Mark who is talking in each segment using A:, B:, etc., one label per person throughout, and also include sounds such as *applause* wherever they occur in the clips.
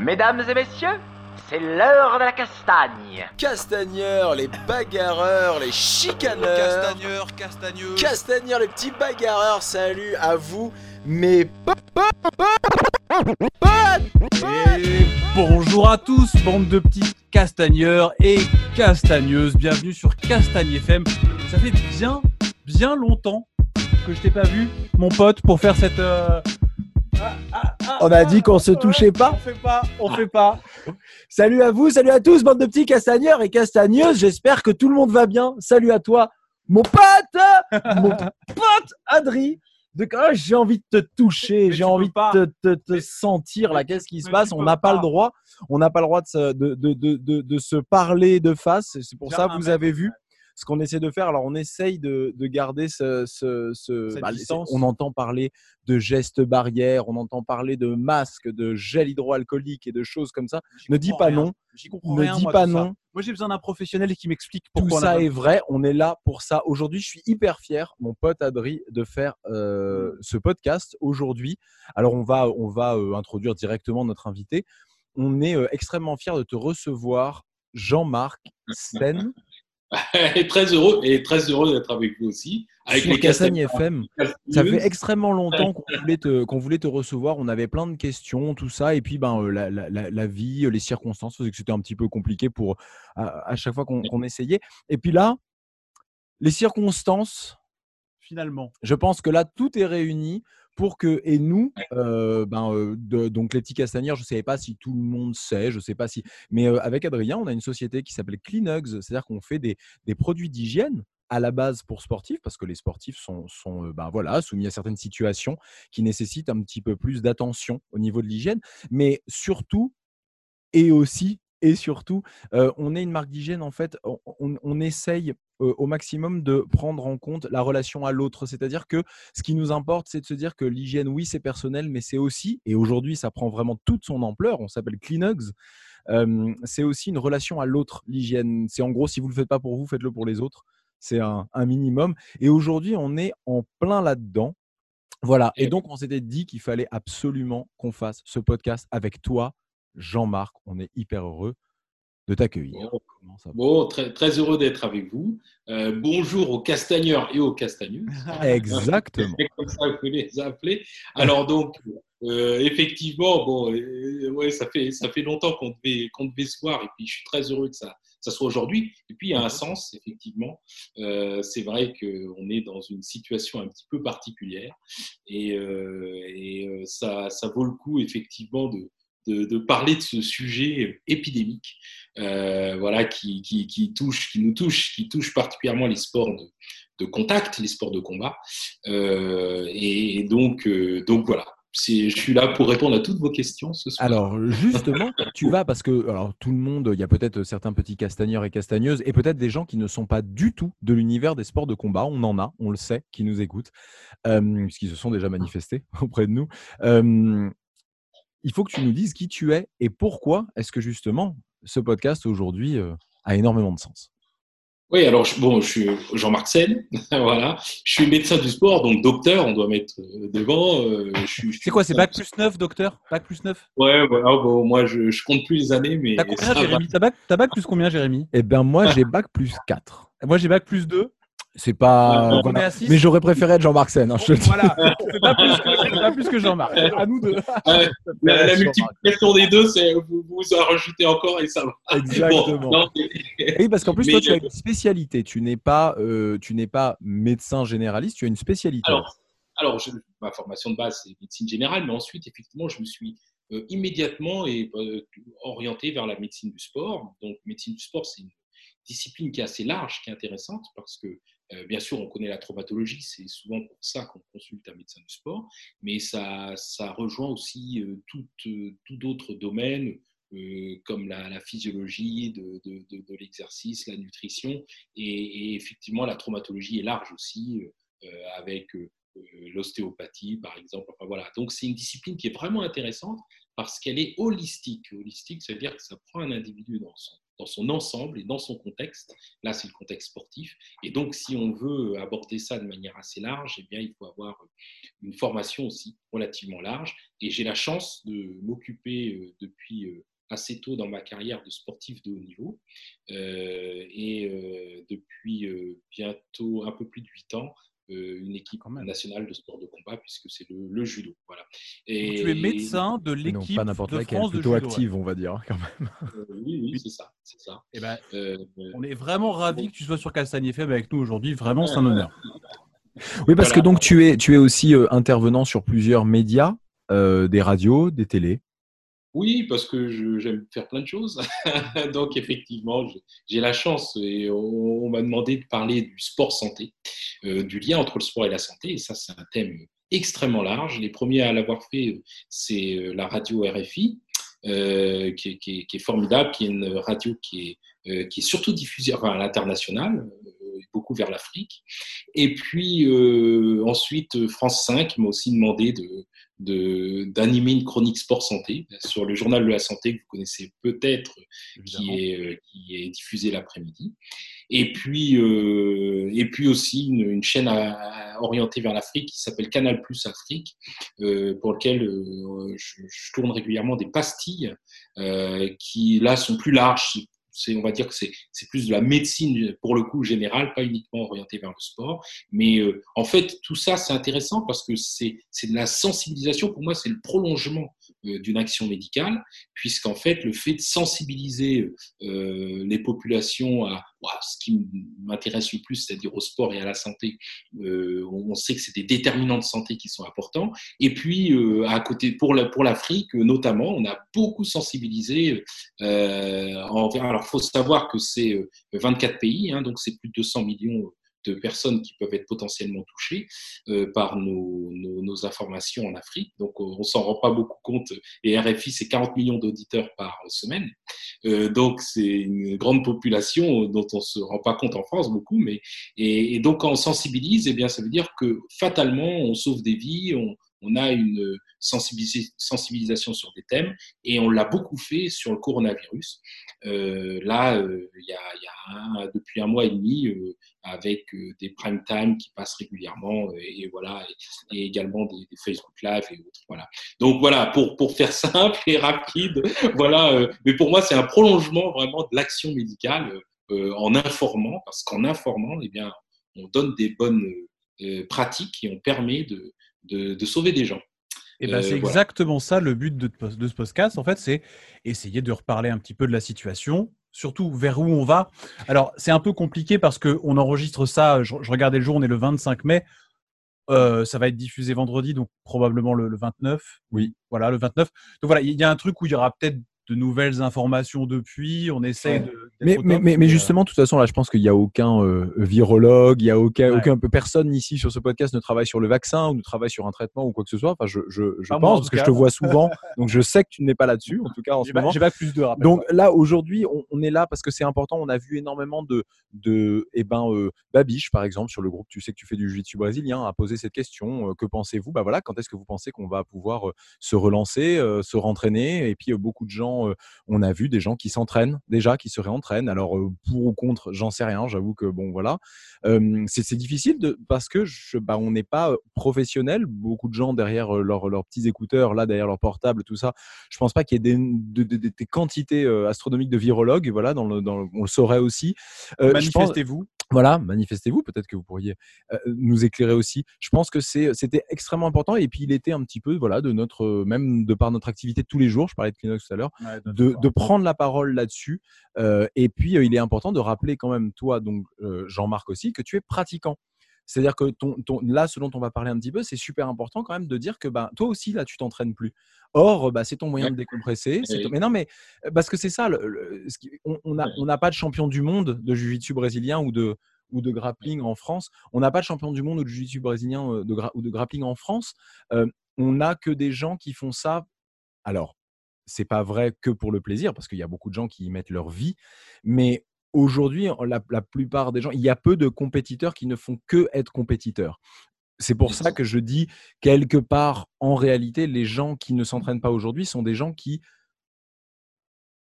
A: Mesdames et messieurs, c'est l'heure de la castagne.
B: Castagneurs, les bagarreurs, les chicaneurs.
C: Castagneur, castagneux.
B: Castagneurs, les petits bagarreurs, salut à vous, mes.
C: Et bonjour à tous, bande de petits castagneurs et castagneuses. Bienvenue sur Castagne FM. Ça fait bien, bien longtemps que je t'ai pas vu, mon pote, pour faire cette. euh,
B: On a dit qu'on se touchait pas.
C: On fait pas, on fait pas.
B: Salut à vous, salut à tous, bande de petits castagneurs et castagneuses. J'espère que tout le monde va bien. Salut à toi, mon pote, mon pote Adri. De ah, j'ai envie de te toucher, j'ai envie de te, te- te
C: Mais-
B: sentir là. Qu'est-ce qui se passe? On n'a pas le droit. On n'a pas le droit de se, de, de, de, de- de se parler de face. C'est pour ça,
C: un
B: vous avez vu ce qu'on essaie de faire. Alors, on essaye de, de garder ce, ce, bah,
C: distance.
B: on entend parler de gestes barrières, on entend parler de masques, de gel hydroalcoolique et de choses comme ça. Ne dis pas
C: rien.
B: non.
C: J'y comprends
B: Ne
C: rien,
B: dis
C: moi,
B: pas
C: tout ça.
B: non.
C: Moi, j'ai besoin d'un professionnel qui m'explique
B: Tout
C: pourquoi a
B: ça est vrai. On est là pour ça. Aujourd'hui, je suis hyper fier, mon pote Adri, de faire euh,
C: Mmh.
B: ce podcast aujourd'hui. Alors, on va, on va euh, introduire directement notre invité. On est euh, extrêmement fier de te recevoir, Jean-Marc *laughs*
D: et très heureux et très heureux d'être avec vous aussi avec
B: sur
D: les
B: Cassagne
D: Castagneurs.
B: FM. Ça fait extrêmement longtemps qu'on *laughs* voulait, te, qu'on voulait te recevoir. On avait plein de questions, tout ça. Et puis, ben, euh, la, la- vie, euh, les circonstances faisaient que c'était un petit peu compliqué pour, à, à chaque fois qu'on, qu'on essayait. Et puis là, les circonstances,
C: Finalement.
B: je pense que là, tout est réuni pour que, et nous, euh, ben, euh, de- donc les petits castagneurs, je ne savais pas si tout le monde sait, je ne sais pas si, mais euh, avec Adrien, on a une société qui s'appelle Cleanugs, c'est-à-dire qu'on fait des, des produits d'hygiène à la base pour sportifs, parce que les sportifs sont, sont euh, ben, voilà, soumis à certaines situations qui nécessitent un petit peu plus d'attention au niveau de l'hygiène, mais surtout, et aussi, et surtout, euh, on est une marque d'hygiène, en fait, on, on- on essaye euh, au maximum de prendre en compte la relation à l'autre. C'est-à-dire que ce qui nous importe, c'est de se dire que l'hygiène, oui, c'est personnel, mais c'est aussi, et aujourd'hui, ça prend vraiment toute son ampleur, on s'appelle Cleanugs, euh, c'est aussi une relation à l'autre, l'hygiène. C'est en gros, si vous ne le faites pas pour vous, faites-le pour les autres. C'est un, un minimum. Et aujourd'hui, on est en plein là-dedans. Voilà. Et
D: Et-
B: donc, on s'était dit qu'il fallait absolument qu'on fasse ce podcast avec toi, Jean-Marc. On est hyper heureux de t'accueillir.
D: Bon.
B: Ça
D: très, très heureux d'être avec vous. Euh, bonjour aux castagneurs et aux castagneuses. *laughs*
B: Exactement.
D: C'est comme ça que vous les appelez. Alors donc, euh, effectivement, bon, euh, ouais, ça fait ça fait longtemps qu'on devait qu'on devait se voir et puis je suis très heureux que ça ça soit aujourd'hui. Et puis il y a un sens, effectivement. C'est vrai qu'on est dans une situation un petit peu particulière et, et ça ça vaut le coup effectivement de de, parler de ce sujet épidémique, euh, voilà, qui, touche, qui nous touche, qui touche particulièrement les sports de, contact, les sports de combat. Euh, et, donc, euh, voilà, je suis là pour répondre à toutes vos questions ce soir.
B: Alors justement, tu vas parce que tout le monde, il y a peut-être certains petits castagneurs et castagneuses et peut-être des gens qui ne sont pas du tout de l'univers des sports de combat. On en a, on le sait, qui nous écoutent, puisqu'ils se sont déjà manifestés *laughs* auprès de nous. Il faut que tu nous dises qui tu es et pourquoi est-ce que justement ce podcast aujourd'hui euh, a énormément de sens.
D: Oui, alors je- bon, je suis Jean-Marc Sen, *laughs* voilà. Je suis médecin du sport, donc docteur, on doit mettre euh, devant. euh,
C: C'est quoi, c'est bac plus 9, docteur? Bac plus 9
D: Ouais, voilà, bon, moi je, je compte plus les années, mais
C: T'as combien. Jérémy? T'as bac, t'as bac plus combien, Jérémy?
B: Eh bien moi j'ai bac plus 4.
C: Moi, j'ai bac plus 2.
B: C'est pas. Voilà. Mais j'aurais préféré être Jean-Marc Sen. hein, je te.
C: Voilà, *laughs* on fait pas plus que, pas plus que Jean-Marc. À nous deux. *laughs*
D: Ouais, la, la multiplication des deux, c'est vous, vous en rajoutez encore et ça va. *laughs*
B: Exactement.
D: Bon, non,
B: Oui, parce qu'en plus,
D: Mais
B: toi, tu as une spécialité. Tu n'es pas, euh, tu n'es pas médecin généraliste, tu as une spécialité.
D: Alors, alors je- ma formation de base, c'est médecine générale, mais ensuite, effectivement, je me suis euh, immédiatement et, euh, orienté vers la médecine du sport. Donc, médecine du sport, c'est une discipline qui est assez large, qui est intéressante, parce que, euh, bien sûr, on connaît la traumatologie, c'est souvent pour ça qu'on consulte un médecin du sport, mais ça, ça rejoint aussi euh, tout, euh, tout d'autres domaines. euh, comme la, physiologie de, de- l'exercice, la nutrition, et, effectivement la traumatologie est large aussi, euh, avec euh, euh, l'ostéopathie, par exemple. Voilà. Donc, c'est une discipline qui est vraiment intéressante parce qu'elle est holistique. Holistique, ça veut dire que ça prend un individu dans son, dans son ensemble et dans son contexte. Là, c'est le contexte sportif. Et donc, si on veut aborder ça de manière assez large, eh bien, il faut avoir une formation aussi relativement large. Et j'ai la chance de m'occuper euh, depuis euh, assez tôt dans ma carrière de sportif de haut niveau. Euh, et depuis bientôt un peu plus de 8 ans, une équipe nationale de sport de combat puisque c'est le, judo.
C: Et, tu es médecin de l'équipe de France
B: plutôt
C: de
B: judo, active, on va dire hein, quand même.
D: oui, oui, c'est ça, c'est ça.
C: Et eh ben, on est vraiment ravis que tu sois sur Castagne FM avec nous aujourd'hui. Vraiment, c'est un honneur. *laughs*
B: Oui, parce que donc tu es, tu es aussi intervenant sur plusieurs médias, des radios, des télés.
D: Oui, parce que j'aime faire plein de choses. *laughs* Donc, effectivement, j'ai la chance et on, m'a demandé de parler du sport santé, euh, du lien entre le sport et la santé. Et ça, c'est un thème extrêmement large. Les premiers à l'avoir fait, c'est euh, la radio RFI, euh, qui, est, formidable, qui est une radio qui est surtout diffusée à l'international, beaucoup vers l'Afrique. Et puis ensuite, France 5 m'a aussi demandé de, d'animer une chronique sport santé sur le journal de la santé que vous connaissez peut-être, qui est, euh, qui est diffusé l'après-midi. Et puis, euh, et puis aussi une, chaîne orientée vers l'Afrique qui s'appelle Canal Plus Afrique, euh, pour lequel je, je, tourne régulièrement des pastilles qui là sont plus larges, on va dire que c'est plus de la médecine pour le coup générale, pas uniquement orientée vers le sport. Mais euh, en fait, tout ça, c'est intéressant parce que c'est de la sensibilisation. Pour moi, c'est le prolongement d'une action médicale, puisqu'en fait, le fait de sensibiliser euh, les populations à, ce qui m'intéresse le plus, c'est-à-dire au sport et à la santé, euh, on sait que c'est des déterminants de santé qui sont importants. Et puis, à côté, pour l'Afrique notamment, on a beaucoup sensibilisé. alors, il faut savoir que c'est 24 pays, hein, donc c'est plus de 200 millions de personnes qui peuvent être potentiellement touchées euh, par nos, informations en Afrique. Donc, on s'en rend pas beaucoup compte. Et RFI, c'est 40 millions d'auditeurs par semaine. Euh, donc, c'est une grande population dont on se rend pas compte en France beaucoup. Mais, et, donc, quand on sensibilise, eh bien, ça veut dire que fatalement, on sauve des vies, on, on a une sensibilisation sur des thèmes et on l'a beaucoup fait sur le coronavirus. Euh, là, euh, il y a, depuis un mois et demi, euh, avec des prime time qui passent régulièrement et, voilà, et, également des, Facebook Live et autres. Voilà. Donc voilà, pour, pour faire *laughs* simple et rapide, voilà. mais pour moi, c'est un prolongement vraiment de l'action médicale en informant, parce qu'en informant, eh bien, on donne des bonnes pratiques et on permet de, de, sauver des gens.
C: Et eh ben, c'est euh, exactement ça le but de, de ce podcast. En fait, c'est essayer de reparler un petit peu de la situation, surtout vers où on va. Alors, c'est un peu compliqué parce qu'on enregistre ça, je, regardais le jour, on est le 25 mai. Euh, ça va être diffusé vendredi, donc probablement le, le, 29.
B: Oui.
C: Voilà, le 29. Donc voilà, il y a un truc où il y aura peut-être de nouvelles informations depuis. On essaie de.
B: Mais, mais, mais, justement, de toute façon, là, je pense qu'il n'y a aucun euh, virologue, il y a aucun, aucun personne ici sur ce podcast ne travaille sur le vaccin ou ne travaille sur un traitement ou quoi que ce soit. Enfin, je, je, je pense parce que je te vois souvent, donc je sais que tu n'es pas là-dessus, en tout cas en ce moment.
C: J'ai pas plus de
B: Donc là, aujourd'hui, on, est là parce que c'est important. On a vu énormément de, de eh ben, euh, Babiche, par exemple, sur le groupe. Tu sais que tu fais du jiu-jitsu brésilien, a posé cette question. Euh, que pensez-vous? Bah voilà, quand est-ce que vous pensez qu'on va pouvoir se relancer, se rentraîner? Et puis beaucoup de gens on a vu des gens qui s'entraînent déjà, qui se réentraînent. Alors pour ou contre, j'en sais rien. J'avoue que bon voilà, c'est difficile parce que bah, on n'est pas professionnel. Beaucoup de gens derrière leurs petits écouteurs, là derrière leur portable, tout ça. Je pense pas qu'il y ait des, quantités astronomiques de virologues. Voilà, dans on le saurait aussi.
C: Manifestez-vous.
B: Voilà, manifestez-vous. Peut-être que vous pourriez nous éclairer aussi. Je pense que c'était extrêmement important. Et puis il était un petit peu, voilà, de notre, même de par notre activité de tous les jours. Je parlais de Kleenex tout à l'heure de, prendre la parole là-dessus. Euh, et puis, euh, il est important de rappeler quand même, toi, donc Jean-Marc aussi, que tu es pratiquant. C'est-à-dire que ton, là, ce dont on va parler un petit peu, c'est super important quand même de dire que bah, toi aussi, là, tu t'entraînes plus. Or, bah, c'est ton moyen de décompresser. Mais non, mais parce que c'est ça, on n'a on pas de champion du monde de jiu-jitsu brésilien ou de, ou de grappling en France. On n'a pas de champion du monde de jiu-jitsu brésilien de ou de grappling en France. on n'a que des gens qui font ça. Alors, c'est pas vrai que pour le plaisir, parce qu'il y a beaucoup de gens qui y mettent leur vie. Mais aujourd'hui, la, plupart des gens, il y a peu de compétiteurs qui ne font que être compétiteurs. C'est pour ça que je dis quelque part, en réalité, les gens qui ne s'entraînent pas aujourd'hui sont des gens qui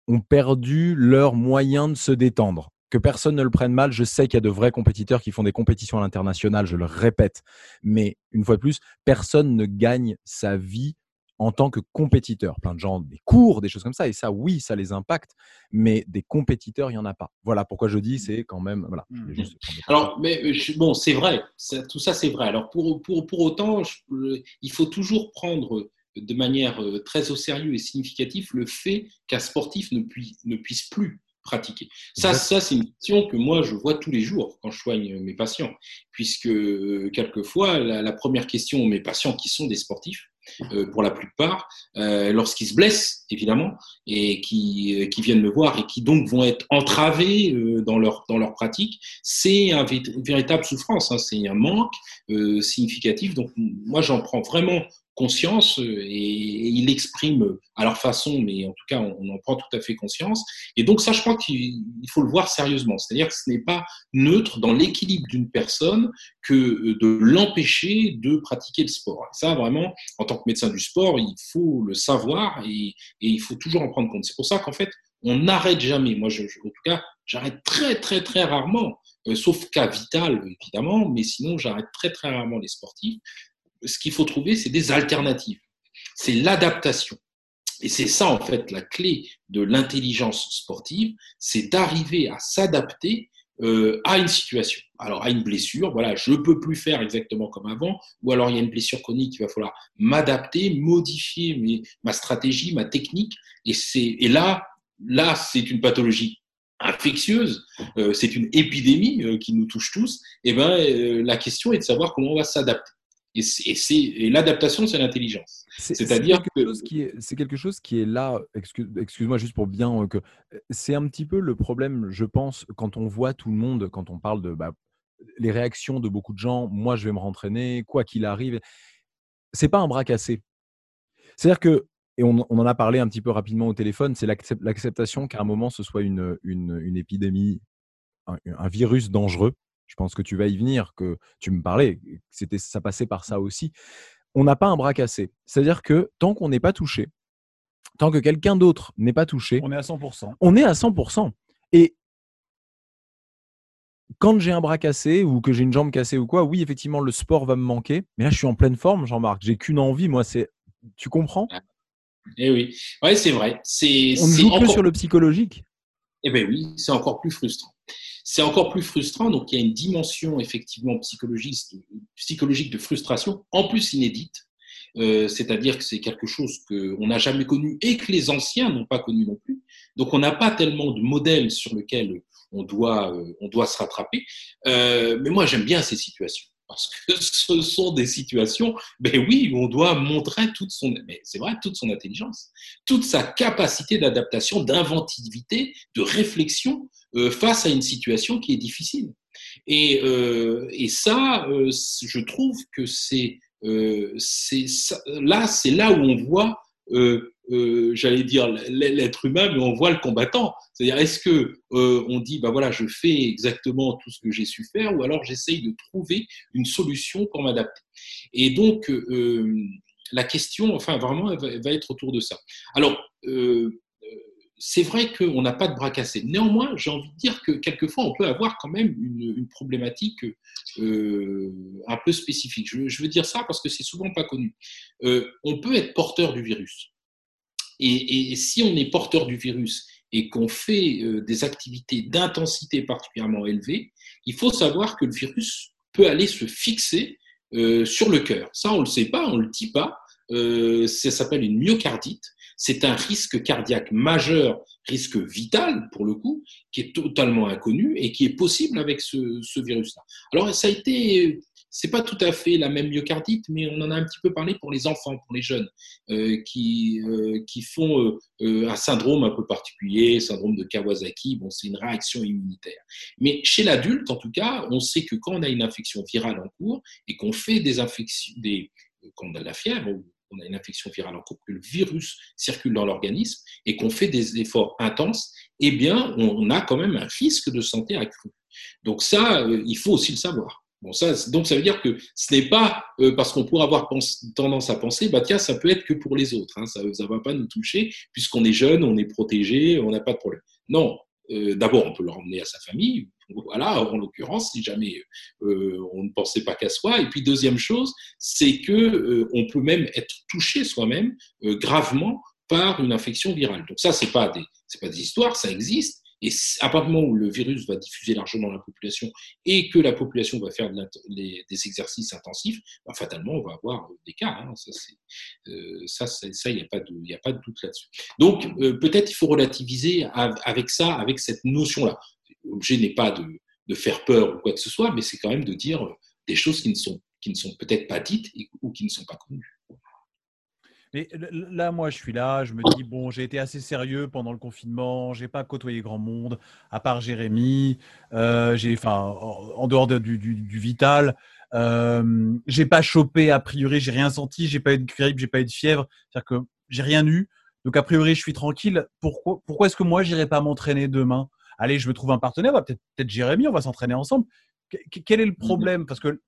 B: ont perdu leur moyen de se détendre. Que personne ne le prenne mal, je sais qu'il y a de vrais compétiteurs qui font des compétitions à l'international, je le répète. Mais une fois de plus, personne ne gagne sa vie en tant que compétiteur. Plein de gens, des cours, des choses comme ça. Et ça, oui, ça les impacte. Mais des compétiteurs, il n'y en a pas. Voilà pourquoi je dis, c'est quand même. Voilà. juste prendre des
D: Alors, mais je- bon, c'est vrai, ça- tout ça c'est vrai. Alors, pour, pour, pour autant, je- il faut toujours prendre de manière euh, très au sérieux et significative le fait qu'un sportif ne, puis- ne puisse plus pratiquer. Ça, ça c'est une question que moi je vois tous les jours quand je soigne mes patients, puisque euh, quelquefois, la, la première question mes patients qui sont des sportifs, pour la plupart, euh, lorsqu'ils se blessent, évidemment, et qui, euh, qui viennent me voir et qui donc vont être entravés euh, dans, leur, dans leur pratique, c'est un une véritable souffrance, hein, c'est un manque euh, significatif. Donc moi j'en prends vraiment conscience euh, et, ils l'expriment à leur façon, mais en tout cas on, en prend tout à fait conscience. Et donc ça je crois qu'il il faut le voir sérieusement, c'est-à-dire que ce n'est pas neutre dans l'équilibre d'une personne que euh, de l'empêcher de pratiquer le sport. Et ça vraiment, en tant que médecin du sport, il faut le savoir et, il faut toujours en prendre compte. C'est pour ça qu'en fait, on n'arrête jamais. Moi, en tout cas, j'arrête très, très, très rarement, euh, sauf cas vital, évidemment, mais sinon, j'arrête très, très rarement les sportifs. Ce qu'il faut trouver, c'est des alternatives. C'est l'adaptation. Et c'est ça, en fait, la clé de l'intelligence sportive, c'est d'arriver à s'adapter euh, à une situation. Alors, à une blessure, voilà, je peux plus faire exactement comme avant, ou alors il y a une blessure chronique, il va falloir m'adapter, modifier ma stratégie, ma technique, et, là, là, c'est une pathologie infectieuse, euh, c'est une épidémie euh, qui nous touche tous, et ben, la question est de savoir comment on va s'adapter. Et, l'adaptation, c'est l'intelligence.
B: C'est-
D: C'est-à-dire que-
B: chose qui est- c'est quelque chose qui est là, excuse, excuse-moi juste pour bien euh, que c'est un petit peu le problème, je pense, quand on voit tout le monde, quand on parle de bah, les réactions de beaucoup de gens, moi je vais me rentraîner, quoi qu'il arrive, c'est pas un bras cassé. C'est-à-dire que, et on, on en a parlé un petit peu rapidement au téléphone, c'est l'accep- l'acceptation qu'à un moment ce soit une, une, une épidémie, un, un virus dangereux. Je pense que tu vas y venir, que tu me parlais, que c'était, ça passait par ça aussi on n'a pas un bras cassé. C'est-à-dire que tant qu'on n'est pas touché, tant que quelqu'un d'autre n'est pas touché,
C: On est à 100%.
B: on est à 100%. Et quand j'ai un bras cassé ou que j'ai une jambe cassée ou quoi, oui, effectivement, le sport va me manquer. Mais là, je suis en pleine forme, Jean-Marc. J'ai qu'une envie, moi, c'est. Tu comprends?
D: Eh oui, ouais, c'est vrai. C'est,
B: On ne joue que sur le psychologique.
D: Eh bien oui, c'est encore plus frustrant. C'est encore plus frustrant, donc il y a une dimension effectivement psychologique, de frustration, en plus inédite, euh, c'est-à-dire que c'est quelque chose qu'on n'a jamais connu et que les anciens n'ont pas connu non plus. Donc on n'a pas tellement de modèles sur lesquels on doit, euh, se rattraper. Euh, mais moi j'aime bien ces situations. Parce que ce sont des situations, ben oui, où on doit montrer toute son, mais c'est vrai, toute son intelligence, toute sa capacité d'adaptation, d'inventivité, de réflexion euh, face à une situation qui est difficile. Et, euh, et ça, euh, je trouve que c'est, euh, là, c'est là où on voit, euh, euh, j'allais dire l'être humain, mais on voit le combattant. C'est-à-dire, est-ce que euh, on dit, bah voilà, je fais exactement tout ce que j'ai su faire, ou alors j'essaye de trouver une solution pour m'adapter. Et donc, euh, la question, enfin, vraiment, elle va, être autour de ça. Alors, c'est vrai qu'on n'a pas de bras cassés. Néanmoins, j'ai envie de dire que quelquefois, on peut avoir quand même une, problématique un peu spécifique. Je, veux dire ça parce que c'est souvent pas connu. On peut être porteur du virus. Et, si on est porteur du virus et qu'on fait euh, des activités d'intensité particulièrement élevée, il faut savoir que le virus peut aller se fixer euh, sur le cœur. Ça, on ne le sait pas, on ne le dit pas. Euh, ça s'appelle une myocardite. C'est un risque cardiaque majeur, risque vital pour le coup, qui est totalement inconnu et qui est possible avec ce, ce virus-là. Alors, ça a été, c'est pas tout à fait la même myocardite, mais on en a un petit peu parlé pour les enfants, pour les jeunes, euh, qui, euh, qui font euh, un syndrome un peu particulier, syndrome de Kawasaki. Bon, c'est une réaction immunitaire. Mais chez l'adulte, en tout cas, on sait que quand on a une infection virale en cours et qu'on fait des infections, des, quand on a de la fièvre, on a une infection virale en cours, que le virus circule dans l'organisme et qu'on fait des efforts intenses, eh bien, on a quand même un risque de santé accru. Donc ça, euh, il faut aussi le savoir. Donc ça veut dire que ce n'est pas euh, parce qu'on pourrait avoir tendance à penser, bah tiens, ça peut être que pour les autres, hein, ça ne va pas nous toucher, puisqu'on est jeune, on est protégé, on n'a pas de problème. Non, euh, d'abord, on peut le ramener à sa famille, voilà, en l'occurrence, si jamais euh, on ne pensait pas qu'à soi. Et puis, deuxième chose, c'est que on peut même être touché soi-même gravement par une infection virale. Donc ça, des, c'est pas des histoires, ça existe. Et à partir du moment où le virus va diffuser largement dans la population et que la population va faire des exercices intensifs, bah, fatalement, on va avoir des cas. Hein. Ça, ça, il n'y a, pas de, doute là-dessus. Donc, euh, peut-être il faut relativiser avec ça, avec cette notion-là. L'objet n'est pas de, faire peur ou quoi que ce soit, mais c'est quand même de dire des choses qui ne sont peut-être pas dites ou qui ne sont pas connues.
C: Mais là, moi, je suis là, je me dis, bon, j'ai été assez sérieux pendant le confinement, j'ai pas côtoyé grand monde, à part Jérémy, euh, j'ai, enfin, en dehors du, du, vital, euh, j'ai pas chopé, a priori, j'ai rien senti, j'ai pas eu de grippe, j'ai pas eu de fièvre, c'est-à-dire que j'ai rien eu. Donc, a priori, je suis tranquille. Pourquoi, pourquoi est-ce que moi, j'irai pas m'entraîner demain? Allez, je me trouve un partenaire, peut-être peut Jérémy, on va s'entraîner ensemble. quel est le mmh problème? Parce que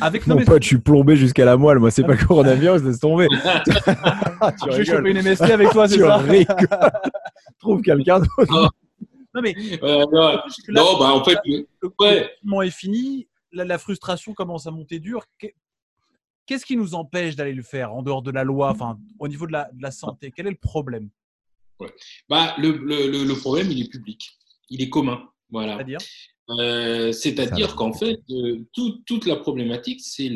B: avec Mon pote, je suis plombé jusqu'à la moelle. Moi, c'est pas *laughs* coronavirus, laisse tomber. *laughs*
C: tu je vais choper une MST avec toi, c'est ça *laughs*
B: Trouve quelqu'un d'autre.
C: Non, mais.
D: Euh, non, bah en fait. Le,
C: le est fini, la, frustration commence à monter dur. Qu'est-ce qui nous empêche d'aller le faire en dehors de la loi, enfin, au niveau de la, de la santé? Quel est le problème?
D: Bah, le, le, le, problème, il est public. Il est commun. Voilà.
C: C'est-à-dire?
D: Euh, c'est-à-dire qu'en fait, euh, toute la problématique, c'est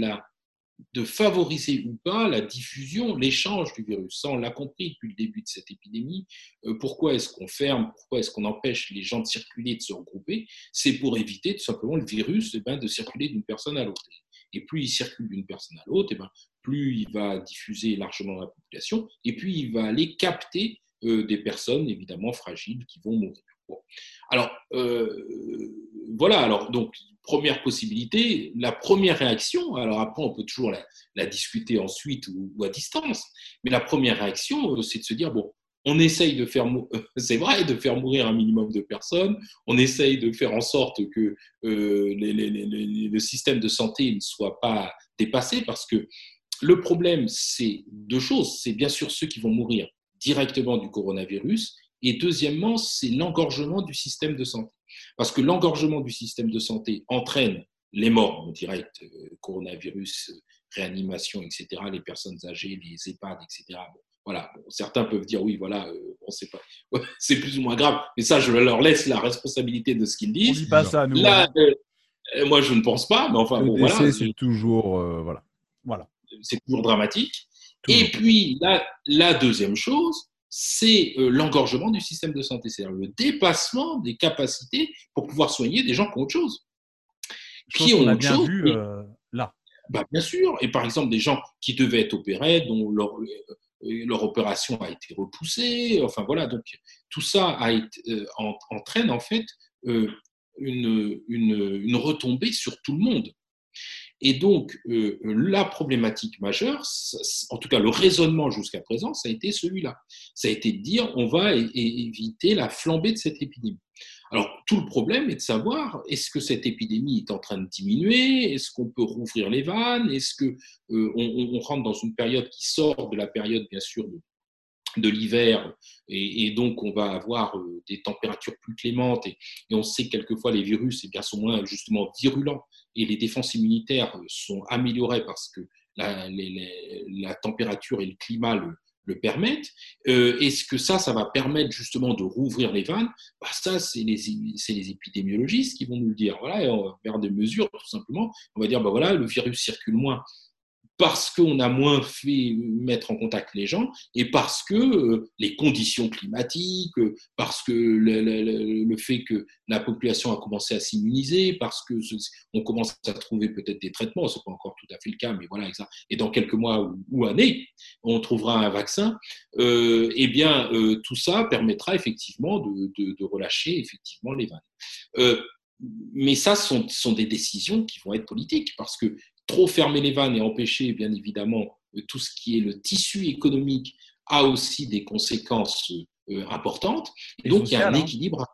D: de favoriser ou pas la diffusion, l'échange du virus. Ça, on l'a compris depuis le début de cette épidémie. Euh, pourquoi est-ce qu'on ferme Pourquoi est-ce qu'on empêche les gens de circuler, de se regrouper? C'est pour éviter tout simplement le virus eh ben, de circuler d'une personne à l'autre. Et plus il circule d'une personne à l'autre, eh ben, plus il va diffuser largement dans la population, et puis il va aller capter des personnes évidemment fragiles qui vont mourir. Alors, voilà, alors donc première possibilité, la première réaction, alors après on peut toujours la, discuter ensuite ou, à distance, mais la première réaction, euh, c'est de se dire, bon, on essaye de faire, *laughs* c'est vrai, de faire mourir un minimum de personnes, on essaye de faire en sorte que euh, le système de santé ne soit pas dépassé, parce que le problème, c'est deux choses, c'est bien sûr ceux qui vont mourir directement du coronavirus, et deuxièmement, c'est l'engorgement du système de santé. Parce que l'engorgement du système de santé entraîne les morts en direct, euh, coronavirus, euh, réanimation, etc., les personnes âgées, les EHPAD, etc. voilà, certains peuvent dire oui, voilà, euh, pas, *laughs* c'est plus ou moins grave, mais ça, je leur laisse la responsabilité de ce qu'ils disent.
C: On dit pas ça, nous.
D: Là, hein. moi, je ne pense pas, mais enfin, bon, voilà.
B: C'est toujours, voilà.
C: voilà.
D: C'est toujours dramatique. Et puis, la, la deuxième chose, c'est euh, l'engorgement du système de santé, c'est-à-dire le dépassement des capacités pour pouvoir soigner des gens qui ont autre chose.
C: qui ont autre chose. Vu, euh, là.
D: Bah, bien sûr. Et par exemple, des gens qui devaient être opérés, dont leur, euh, leur opération a été repoussée. Enfin voilà, donc tout ça a été, entraîne en fait une, une, une retombée sur tout le monde. Et donc, euh, la problématique majeure, en tout cas le raisonnement jusqu'à présent, ça a été celui-là. Ça a été de dire, on va éviter la flambée de cette épidémie. Alors, tout le problème est de savoir, est-ce que cette épidémie est en train de diminuer? Est-ce qu'on peut rouvrir les vannes? Est-ce qu'on euh, on rentre dans une période qui sort de la période, bien sûr, de, de l'hiver et, donc on va avoir euh, des températures plus clémentes et, on sait que quelquefois les virus eh bien, sont moins justement virulents et les défenses immunitaires sont améliorées parce que la, température et le climat le, permettent. Euh, est-ce que ça, ça va permettre justement de rouvrir les vannes? Bah, Ça, c'est les, les, épidémiologistes qui vont nous le dire. Voilà, on va faire des mesures tout simplement. On va dire, bah, voilà, le virus circule moins parce qu'on a moins fait mettre en contact les gens et parce que euh, les conditions climatiques, euh, parce que le, fait que la population a commencé à s'immuniser, parce que on commence à trouver peut-être des traitements, c'est pas encore tout à fait le cas, mais voilà, et dans quelques mois ou, années, on trouvera un vaccin. Euh, eh bien, euh, tout ça permettra effectivement de, relâcher effectivement les vannes. mais ça sont, sont, des décisions qui vont être politiques parce que trop fermer les vannes et empêcher, bien évidemment, euh, tout ce qui est le tissu économique a aussi des conséquences euh, importantes. Et, donc, il y a un hein. équilibre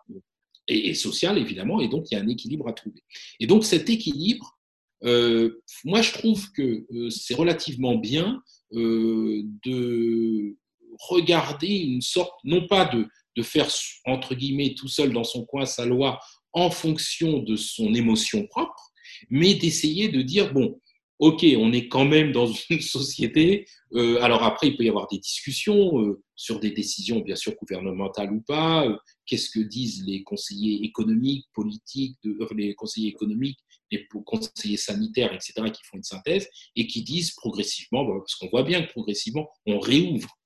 D: et, social, évidemment, et donc il y a un équilibre à trouver. Et donc, cet équilibre, euh, moi, je trouve que euh, c'est relativement bien euh, de regarder une sorte, non pas de, de faire, entre guillemets, tout seul dans son coin sa loi en fonction de son émotion propre, mais d'essayer de dire, bon, OK, on est quand même dans *laughs* une société. Euh, alors après, il peut y avoir des discussions euh, sur des décisions, bien sûr, gouvernementales ou pas. Euh, Qu'est-ce que disent les conseillers économiques, politiques, les conseillers économiques, les conseillers sanitaires, etc., qui font une synthèse et qui disent progressivement, bah, parce qu'on voit bien que progressivement, on réouvre.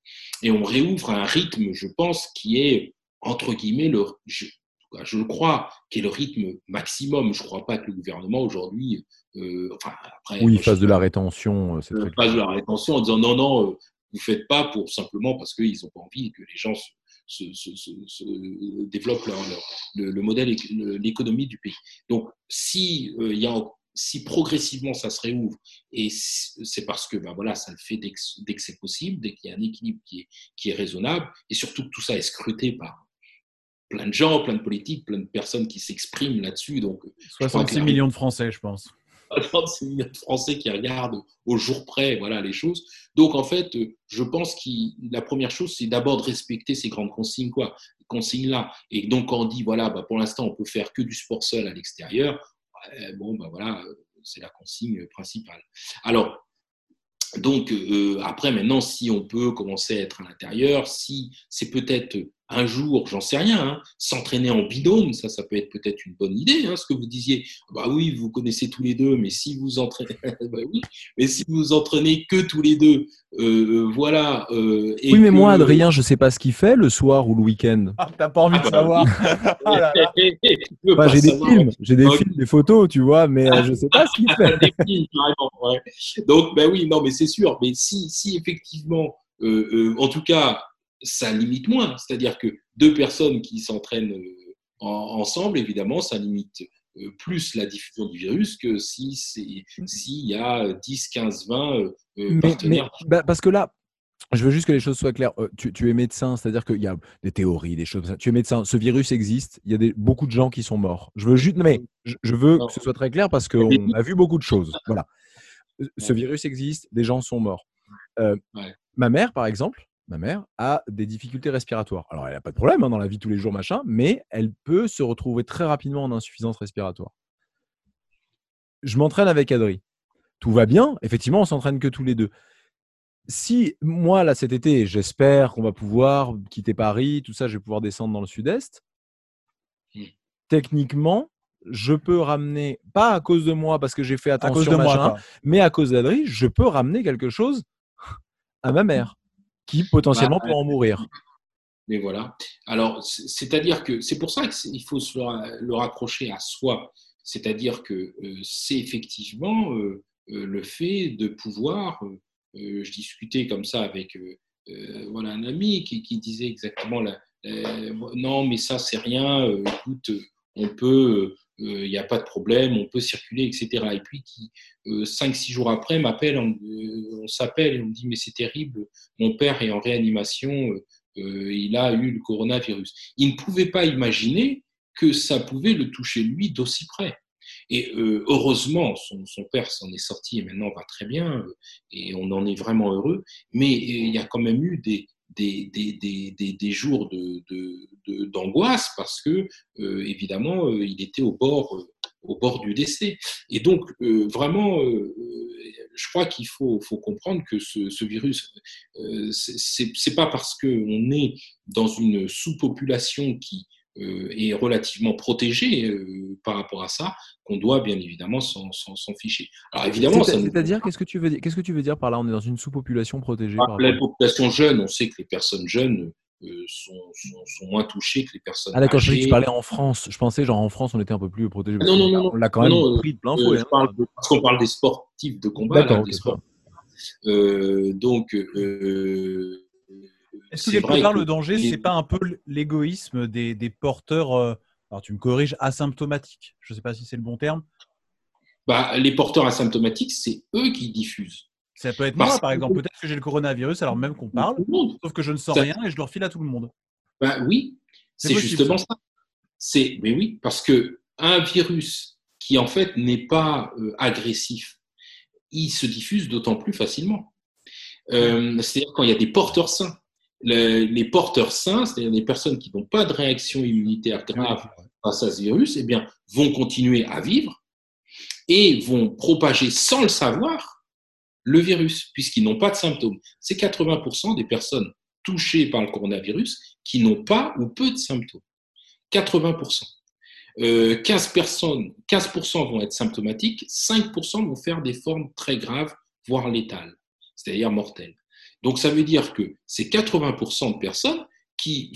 D: Et on réouvre à un rythme, je pense, qui est, entre guillemets, le, je le crois, qui est le rythme maximum. Je ne crois pas que le gouvernement aujourd'hui, euh, enfin après,
B: Oui, il fasse
D: je-
B: de la rétention. euh, c'est
D: euh, fasse de la rétention en disant non, non, euh, vous ne faites pas pour simplement parce qu'ils n'ont pas envie que les gens se, se- se- se- se développent leur- leur- le, le modèle, éc- le- l'économie du pays. Donc, si, euh, il y a, si progressivement ça se réouvre, et c'est parce que ben voilà, ça le fait dès que, dès que c'est possible, dès qu'il y a un équilibre qui est, qui est raisonnable, et surtout que tout ça est scruté par plein de gens, plein de politiques, plein de personnes qui s'expriment là-dessus. Donc, je crois que
C: 66
D: la-
C: millions de Français, je pense.
D: 36 millions de Français qui regardent au jour près voilà, les choses. Donc, en fait, euh, je pense que la première chose, c'est d'abord de respecter ces grandes consignes, quoi, consignes-là. Et donc, quand on dit, voilà, bah, pour l'instant, on peut faire que du sport seul à l'extérieur, bon, bah, voilà, c'est la consigne principale. Alors, donc, euh, après, maintenant, si on peut commencer à être à l'intérieur, si c'est peut-être un jour, j'en sais rien, hein, s'entraîner en binôme, ça, ça peut être peut-être une bonne idée, hein, ce que vous disiez. Bah oui, vous connaissez tous les deux, mais si vous entraînez, *laughs* bah oui, mais si vous entraînez que tous les deux, euh, euh, voilà. euh, et
B: Oui, mais moi, Adrien, je sais pas ce qu'il fait le soir ou le week-end.
C: Ah, t'as pas envie
D: Ah
C: de
D: bah
C: savoir. *laughs* *laughs* Ah
D: pas
B: j'ai des films, j'ai des films, des photos, tu vois, mais je sais pas ce qu'il fait.
D: des films, carrément, ouais. Donc, ben oui, non, mais c'est sûr. Mais si, si effectivement, euh, euh, en tout cas, ça limite moins. C'est-à-dire que deux personnes qui s'entraînent euh, en- ensemble, évidemment, ça limite euh, plus la diffusion du virus que si s'il y a 10, 15, 20 euh, euh,
B: Mais,
D: partenaires.
B: bah, parce que là, je veux juste que les choses soient claires. Euh, tu, tu es médecin, c'est-à-dire qu'il y a des théories, des choses comme ça. Tu es médecin, ce virus existe, il y a des, beaucoup de gens qui sont morts. Je veux juste, mais je, je veux
D: Non.
B: que ce soit très clair parce qu'on a vu beaucoup de choses. *laughs* Voilà. Ce virus existe, des gens sont morts. Euh,
D: Ouais.
B: Ma mère, par exemple, ma mère a des difficultés respiratoires. Alors, elle n'a pas de problème hein, dans la vie tous les jours, machin, mais elle peut se retrouver très rapidement en insuffisance respiratoire. Je m'entraîne avec Adri. Tout va bien. Effectivement, on s'entraîne que tous les deux. Si moi, là, cet été, j'espère qu'on va pouvoir quitter Paris, tout ça, je vais pouvoir descendre dans le sud-est. Techniquement, je peux ramener, pas à cause de moi, parce que j'ai fait
C: À
B: attention,
C: cause de moi,
B: machin, mais à cause d'Adri, je peux ramener quelque chose à ma mère, qui potentiellement
D: Bah,
B: peut en mourir. *laughs*
D: Mais voilà. Alors, c'est- c'est-à-dire que c'est pour ça qu'il faut se le, raccrocher à soi. C'est-à-dire que euh, c'est effectivement euh, euh, le fait de pouvoir. euh, euh, je discutais comme ça avec euh, euh, voilà, un ami qui, qui disait exactement la, non, mais ça, c'est rien. euh, écoute, euh, on peut. Il n'y a pas de problème, on peut circuler, etc. Et puis qui, euh, cinq, six jours après, m'appelle, on, euh, s'appelle et on me dit, mais c'est terrible, mon père est en réanimation, euh, euh, il a eu le coronavirus. Il ne pouvait pas imaginer que ça pouvait le toucher lui d'aussi près. Et euh, heureusement, son, son père s'en est sorti et maintenant va très bien euh, et on en est vraiment heureux. Mais euh, il y a quand même eu des, des, des, des, des, jours de, de, de- d'angoisse parce que, euh, évidemment, euh, il était au bord, euh, au bord du décès. Et donc, euh, vraiment, je crois qu'il faut, faut comprendre que ce, ce virus, c'est- pas parce qu'on est dans une sous-population qui est relativement protégée euh, par rapport à ça qu'on doit bien évidemment s'en ficher. Alors évidemment, nous-
B: C'est-à-dire, qu'est-ce que tu veux dire Qu'est-ce que tu veux dire par là? On est dans une sous-population protégée. par
D: Ah, la population jeune, on sait que les personnes jeunes euh, sont, sont, sont moins touchées que les personnes
B: Ah d'accord, je que tu parlais en France. Je pensais genre en France, on était un peu plus protégé.
D: Ah, non, non, non.
B: On l'a quand même
D: Non,
B: pris de plein
D: Euh,
B: fouet. hein.
D: parce qu'on parle des sportifs de combat,
B: D'accord,
D: là,
B: ok,
D: des
B: ça
D: sports. Euh, donc, euh,
C: Est-ce que quelque part
D: que
C: le danger, c'est pas un peu l'égoïsme des, des porteurs, euh, alors tu me corriges, asymptomatiques Je ne sais pas si c'est le bon terme.
D: bah, les porteurs asymptomatiques, c'est eux qui diffusent.
C: Ça peut être
D: Parce
C: moi, par
D: que-
C: exemple. Peut-être que j'ai le coronavirus alors même qu'on parle, sauf que je ne sens
D: Ça-
C: rien et je le refile à tout le monde.
D: Ben oui,
C: C'est
D: justement ça. C'est, mais oui, parce que un virus qui en fait n'est pas euh, agressif, il se diffuse d'autant plus facilement. Euh, c'est-à-dire quand il y a des porteurs sains. Les porteurs sains, c'est-à-dire des personnes qui n'ont pas de réaction immunitaire grave face à ce virus, eh bien, vont continuer à vivre et vont propager sans le savoir le virus, puisqu'ils n'ont pas de symptômes. C'est 80% des personnes touchées par le coronavirus qui n'ont pas ou peu de symptômes. 80%. 15, euh, personnes, 15% vont être symptomatiques, 5% vont faire des formes très graves, voire létales, c'est-à-dire mortelles. Donc ça veut dire que c'est 80% de personnes qui,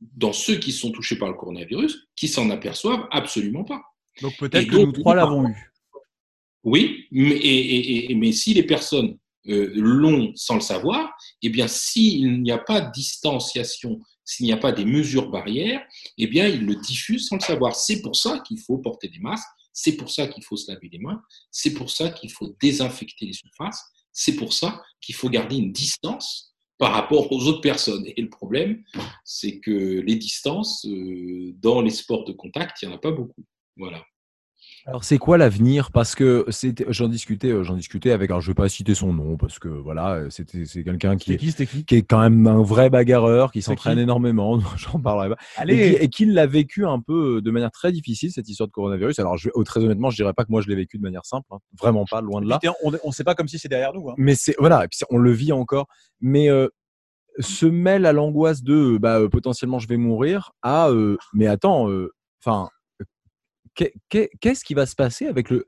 D: dans ceux qui sont touchés par le coronavirus, qui s'en aperçoivent absolument pas.
C: Donc peut-être que nous trois l'avons eu.
D: Oui, mais, mais si les personnes euh, l'ont sans le savoir, eh bien, s'il n'y a pas de distanciation, s'il n'y a pas des mesures barrières, eh bien, ils le diffusent sans le savoir. C'est pour ça qu'il faut porter des masques, c'est pour ça qu'il faut se laver les mains, c'est pour ça qu'il faut désinfecter les surfaces, c'est pour ça qu'il faut garder une distance par rapport aux autres personnes. Et le problème, c'est que les distances, euh, dans les sports de contact, il n'y en a pas beaucoup. Voilà.
B: Alors c'est quoi l'avenir? Parce que j'en discutais, euh, j'en discutais avec, alors je vais pas citer son nom parce que voilà, euh, c'était c'est quelqu'un qui,
C: qui,
B: qui, est quand même un vrai bagarreur, qui s'entraîne énormément, *laughs* j'en parlerai pas, Allez. et qui, l'a vécu un peu euh, de manière très difficile cette histoire de coronavirus? Alors je, oh, très honnêtement, je dirais pas que moi je l'ai vécu de manière simple, hein. vraiment pas, loin de là.
C: On, ne sait pas comme si c'est derrière nous. Hein.
B: Mais c'est voilà, et puis on le vit encore, mais se mêle à l'angoisse de bah, potentiellement je vais mourir à mais attends, enfin qu'est-ce qui va se passer avec le.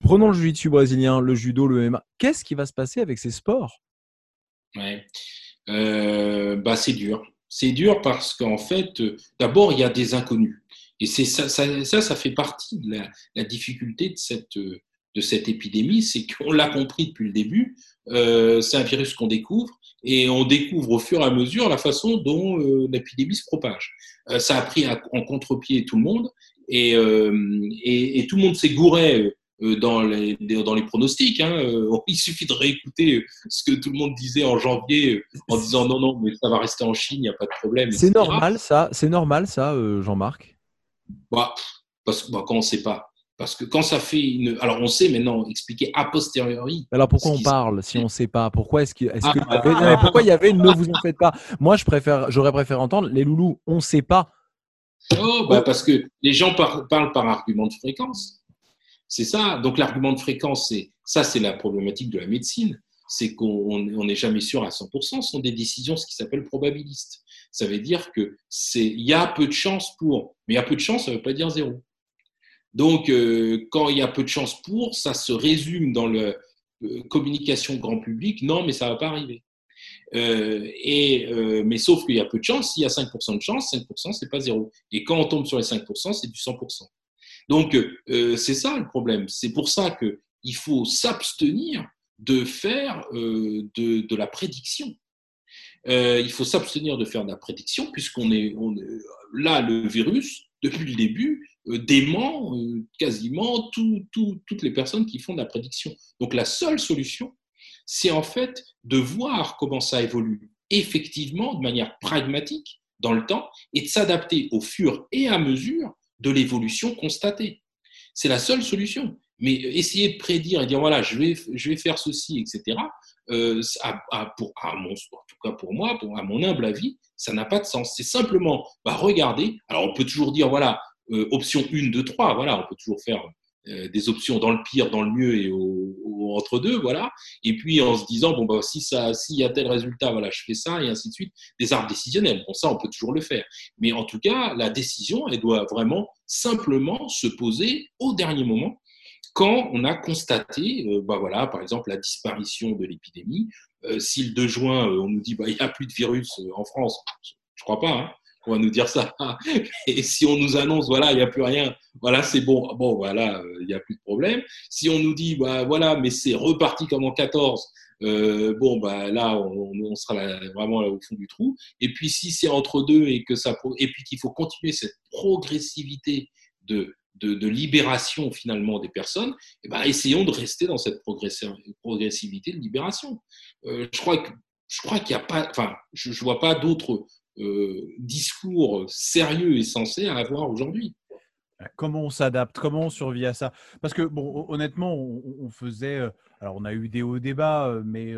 B: Prenons le jiu-jitsu brésilien, le judo, le MMA. Qu'est-ce qui va se passer avec ces sports?
D: Ouais. Euh, bah, c'est dur. C'est dur parce qu'en fait, euh, d'abord, il y a des inconnus. Et ça, ça, ça, fait partie de la, difficulté de cette, euh, de cette épidémie, c'est qu'on l'a compris depuis le début, c'est un virus qu'on découvre, et on découvre au fur et à mesure la façon dont l'épidémie se propage. ça a pris en contre-pied tout le monde, euh, et, et, tout le monde s'est gouré euh, dans les, dans les pronostics. Hein. Euh, *laughs* il suffit de réécouter ce que tout le monde disait en janvier en disant non, non, mais ça va rester en Chine, il n'y a pas de problème.
B: C'est normal ça, c'est normal ça, Jean-Marc?
D: Bah, Parce que bah, quand on ne sait pas. Parce que quand ça fait une. Alors on sait maintenant expliquer a posteriori.
B: Alors pourquoi on parle si on ne sait pas? Pourquoi est-ce que, est que ah, pourquoi il y avait ne vous en faites pas? Moi je préfère, j'aurais préféré entendre les loulous. On ne sait pas.
D: Oh, bah parce que les gens parlent par argument de fréquence. C'est ça. Donc l'argument de fréquence, c'est ça, c'est la problématique de la médecine. C'est qu'on n'est jamais sûr à 100%. Ce sont des décisions, ce qui s'appelle probabilistes. Ça veut dire que c'est, il y a peu de chance pour, mais il y a peu de chance, ça ne veut pas dire zéro. Donc euh, quand il y a peu de chance pour, ça se résume dans la euh, communication grand public. Non, mais ça ne va pas arriver. Euh, et, euh, mais sauf qu'il y a peu de chance. S'il y a 5% de chance, 5%, c'est pas zéro. Et quand on tombe sur les 5%, c'est du 100%. Donc, euh, c'est ça le problème. C'est pour ça qu'il faut s'abstenir de faire de, la prédiction. il faut s'abstenir de faire de la prédiction, puisqu'on est, là, le virus, depuis le début, dément quasiment toutes les personnes qui font de la prédiction. Donc, la seule solution, c'est en fait de voir comment ça évolue effectivement de manière pragmatique dans le temps et de s'adapter au fur et à mesure de l'évolution constatée. C'est la seule solution. Mais essayer de prédire et dire voilà, je vais, je vais faire ceci, etc., euh, pour, en tout cas pour moi, à mon humble avis, ça n'a pas de sens. C'est simplement bah, regarder. Alors on peut toujours dire voilà, euh, option 1, 2, 3, voilà, on peut toujours faire euh, des options dans le pire, dans le mieux et entre deux, voilà. Et puis en se disant bon bah si ça, s'il y a tel résultat, voilà, je fais ça et ainsi de suite. Des arbres décisionnels, bon ça on peut toujours le faire. Mais en tout cas, la décision, elle doit vraiment simplement se poser au dernier moment quand on a constaté, euh, bah voilà, par exemple la disparition de l'épidémie. Euh, si le 2 juin on nous dit bah il n'y a plus de virus en France, je crois pas. Hein, on va nous dire ça. *laughs* Et si on nous annonce, voilà, il n'y a plus rien, voilà, c'est bon, bon, voilà, il n'y a plus de problème. Si on nous dit, bah, voilà, mais c'est reparti comme en 14, euh, bon, bah, là, on, sera vraiment au fond du trou. Et puis, si c'est entre deux et que ça, et puis qu'il faut continuer cette progressivité de, de, libération finalement des personnes, eh ben, essayons de rester dans cette progressivité de libération. Euh, je crois que je crois qu'il n'y a pas, enfin, je ne vois pas d'autres euh, discours sérieux et sensé à avoir aujourd'hui.
C: Comment on s'adapte Comment on survit à ça? Parce que, bon, honnêtement, on, faisait. euh, Alors, on a eu des hauts débats, euh, mais,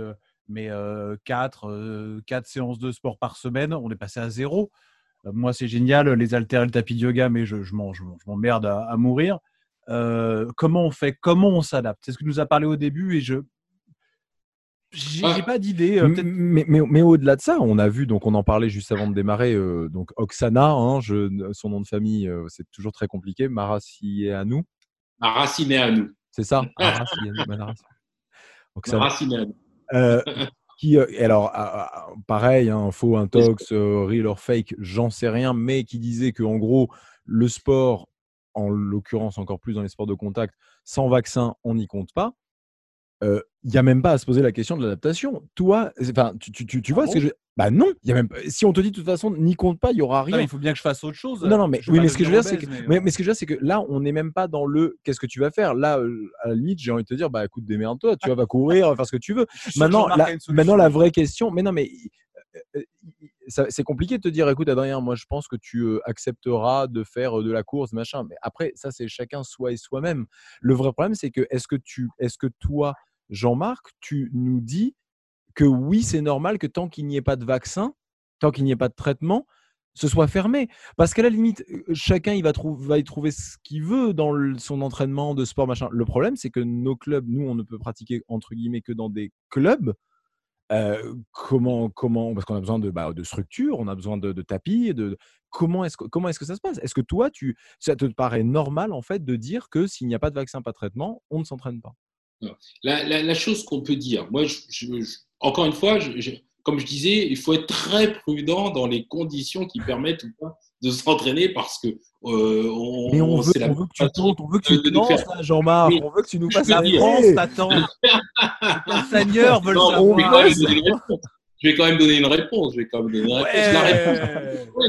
C: mais quatre, quatre séances de sport par semaine, on est passé à zéro. Moi, c'est génial, les haltères le tapis de yoga, mais je, je m'emmerde à, à mourir. Comment on fait? Comment on s'adapte? C'est ce que nous as parlé au début et je. J'ai
D: Ah.
C: j'ai pas d'idée. euh,
B: mais, mais, mais au-delà de ça, on a vu, donc on en parlait juste avant de démarrer, euh, donc Oksana, hein, je, son nom de famille, euh, c'est toujours très compliqué,
D: à nous.
B: c'est ça *laughs* Maracianu. Oksana.
D: Raciné à nous.
B: Qui, et alors, pareil, hein, faux, intox, euh, real or fake, j'en sais rien, mais qui disait que en gros, le sport, en l'occurrence encore plus dans les sports de contact, sans vaccin, on n'y compte pas. Il n'y a même pas à se poser la question de l'adaptation. Toi, enfin, tu, tu, tu, tu
C: Ah
B: vois
C: bon
B: ce que je. Bah non, il y a même. Si on te dit de toute façon, n'y compte pas, il y aura
C: Non,
B: rien.
C: il faut bien que je fasse autre chose.
B: Non, non, mais, oui,
C: pas
B: mais ce que je veux dire, c'est que, mais,
C: mais,
B: mais ce que je veux dire, c'est que là, on n'est même pas dans le qu'est-ce que tu vas faire. Là, euh, à la limite, j'ai envie de te dire, bah écoute, démerde-toi, tu vois, va courir, faire ce que tu veux. *laughs*
C: euh,
B: Maintenant, la, maintenant, la vraie question, mais non, mais euh, euh, c'est compliqué de te dire, écoute, Adrien, moi, je pense que tu euh, accepteras de faire euh, de la course, machin. Mais après, ça, c'est chacun soi et soi-même. Le vrai problème, c'est que est-ce que tu, est-ce que toi, Jean-Marc, tu nous dis que oui, c'est normal que tant qu'il n'y ait pas de vaccin, tant qu'il n'y ait pas de traitement, ce soit fermé. Parce qu'à la limite, euh, chacun il va, va y trouver ce qu'il veut dans son entraînement de sport, machin. Le problème, c'est que nos clubs, nous, on ne peut pratiquer entre guillemets que dans des clubs. Euh, comment, comment, parce qu'on a besoin de, bah, de structure, on a besoin de, tapis, de comment est-ce est-ce que ça se passe? Est-ce que toi, tu, ça te paraît normal en fait de dire que s'il n'y a pas de vaccin, pas de traitement, on ne s'entraîne pas?
D: La, la- la chose qu'on peut dire, moi, je- je- je- encore une fois, comme je disais, il faut être très prudent dans les conditions qui permettent ou pas de s'entraîner parce que euh, on,
B: Mais on veut,
D: la
B: que tu comptes, on veut que tu lances,
D: faire.
B: là, Jean-Marc, on veut que tu nous passes la
C: France
B: clé.
C: t'attend. Les Castagneurs veulent
B: Non,
D: Non,
B: on
D: je vais, quand
C: savoir.
D: même donner une réponse. je vais quand même donner une réponse. Je vais quand même donner une réponse. La réponse
C: Ouais.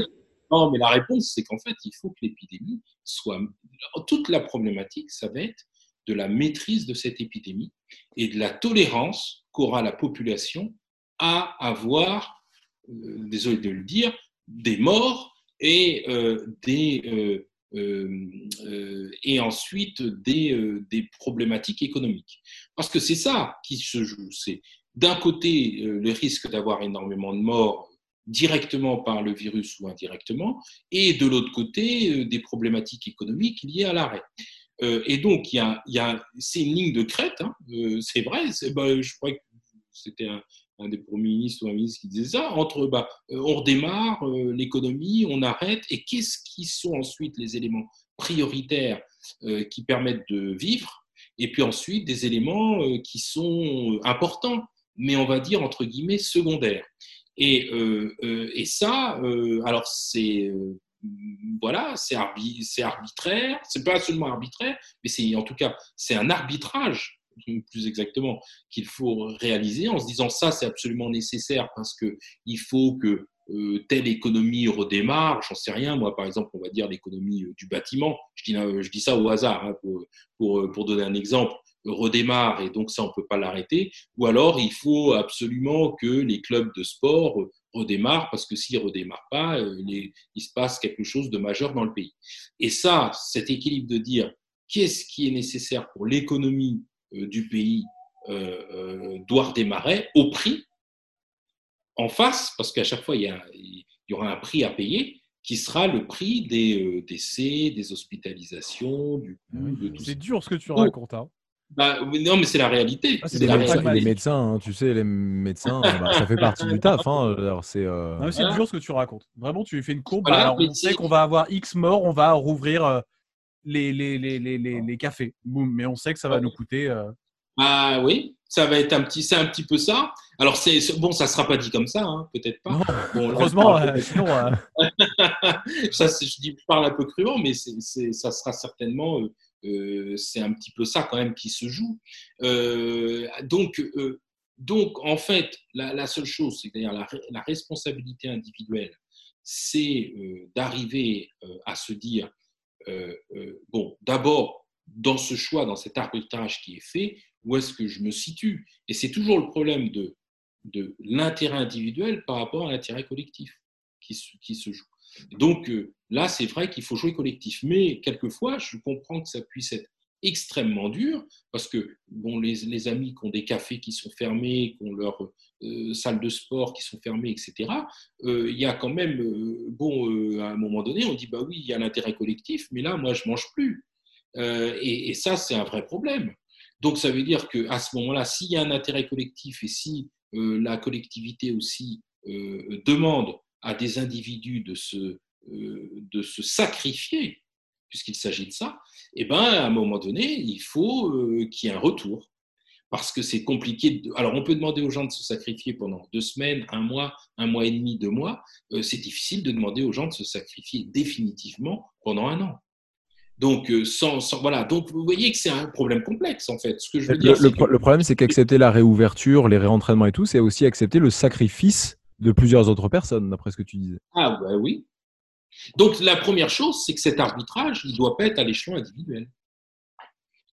D: Non, mais la réponse, c'est qu'en fait, il faut que l'épidémie soit. Toute la problématique, ça va être de la maîtrise de cette épidémie et de la tolérance qu'aura la population à avoir, euh, désolé de le dire, des morts et euh, euh, ensuite des, des problématiques économiques. Parce que c'est ça qui se joue. C'est d'un côté le risque d'avoir énormément de morts directement par le virus ou indirectement, et de l'autre côté, des problématiques économiques liées à l'arrêt. Euh, et donc, il y a, y a, c'est une ligne de crête, hein, euh, c'est vrai, bah, je crois que c'était un, un des premiers ministres ou un ministre qui disait ça, entre bah, euh, on redémarre euh, l'économie, on arrête, et qu'est-ce qui sont ensuite les éléments prioritaires qui permettent de vivre, et puis ensuite des éléments qui sont importants, mais on va dire entre guillemets secondaires. Et, euh, euh, et ça, euh, alors c'est voilà, c'est arbi c'est arbitraire, c'est pas seulement arbitraire, mais c'est en tout cas c'est un arbitrage *laughs* plus exactement qu'il faut réaliser en se disant ça c'est absolument nécessaire parce que il faut que euh, telle économie redémarre, j'en sais rien, moi par exemple on va dire l'économie euh, du bâtiment, je dis, euh, je dis ça au hasard hein, pour, pour, pour donner un exemple, redémarre et donc ça on peut pas l'arrêter, ou alors il faut absolument que les clubs de sport redémarrent parce que s'ils redémarrent pas, euh, il se passe quelque chose de majeur dans le pays. Et ça, cet équilibre de dire qu'est-ce qui est nécessaire pour l'économie euh, du pays euh, doit redémarrer au prix en face, parce qu'à chaque fois il y, a, il y, aura un prix à payer qui sera le prix des décès, des hospitalisations, du coût, de tout.
C: C'est dur ce que tu racontes. Hein.
D: Bah, non, mais c'est la réalité.
C: Ah, c'est
B: Les
C: la
B: médecins,
C: réalité.
B: les médecins, hein, tu sais, les médecins, *laughs* bah, ça fait partie du taf. Hein, alors c'est. euh,
C: c'est dur ce que tu racontes. Vraiment, tu lui fais une courbe.
D: Voilà,
C: Bah, alors, on sait qu'on va avoir X morts, on va rouvrir euh, les, les, les, les, les, les cafés. Boum. Mais on sait que ça va
D: Ouais.
C: nous coûter. euh,
D: Ah oui, ça va être un petit, c'est un petit peu ça. Alors c'est bon, ça sera pas dit comme ça, hein, peut-être pas.
C: Non,
D: Bon, là,
C: Heureusement, *laughs* euh, sinon. euh,
D: ça, c'est- je dis, je parle un peu crûment, mais c'est, c'est- ça sera certainement, c'est un petit peu ça quand même qui se joue. Euh, donc, euh, donc, en fait, la, seule chose, c'est d'ailleurs la, responsabilité individuelle, c'est euh, d'arriver euh, à se dire, euh, euh, bon, d'abord, dans ce choix, dans cet arbitrage qui est fait, où est-ce que je me situe? Et c'est toujours le problème de, de l'intérêt individuel par rapport à l'intérêt collectif qui se, qui se joue. Donc euh, là, c'est vrai qu'il faut jouer collectif. Mais quelquefois, je comprends que ça puisse être extrêmement dur parce que bon, les, amis qui ont des cafés qui sont fermés, qui ont leurs euh, salles de sport qui sont fermées, etc., euh, il y a quand même, euh, bon, à un moment donné, on dit, bah oui, il y a l'intérêt collectif, mais là, moi, je mange plus. Et, et ça, c'est un vrai problème. Donc, ça veut dire qu'à ce moment-là, s'il y a un intérêt collectif et si la collectivité aussi demande à des individus de se, de se sacrifier, puisqu'il s'agit de ça, eh ben, à un moment donné, il faut euh, qu'il y ait un retour. Parce que c'est compliqué. de- Alors, on peut demander aux gens de se sacrifier pendant deux semaines, un mois, un mois et demi, deux mois. Euh, c'est difficile de demander aux gens de se sacrifier définitivement pendant un an. Donc, euh, sans, sans- voilà. Donc, vous voyez que c'est un problème complexe, en fait. Ce que je veux
B: Le,
D: dire,
B: le
D: c'est
B: pro-
D: que-
B: le problème, c'est qu'accepter la réouverture, les réentraînements et tout, c'est aussi accepter le sacrifice de plusieurs autres personnes, d'après ce que tu disais.
D: Ah, bah oui. Donc, la première chose, c'est que cet arbitrage, il ne doit pas être à l'échelon individuel.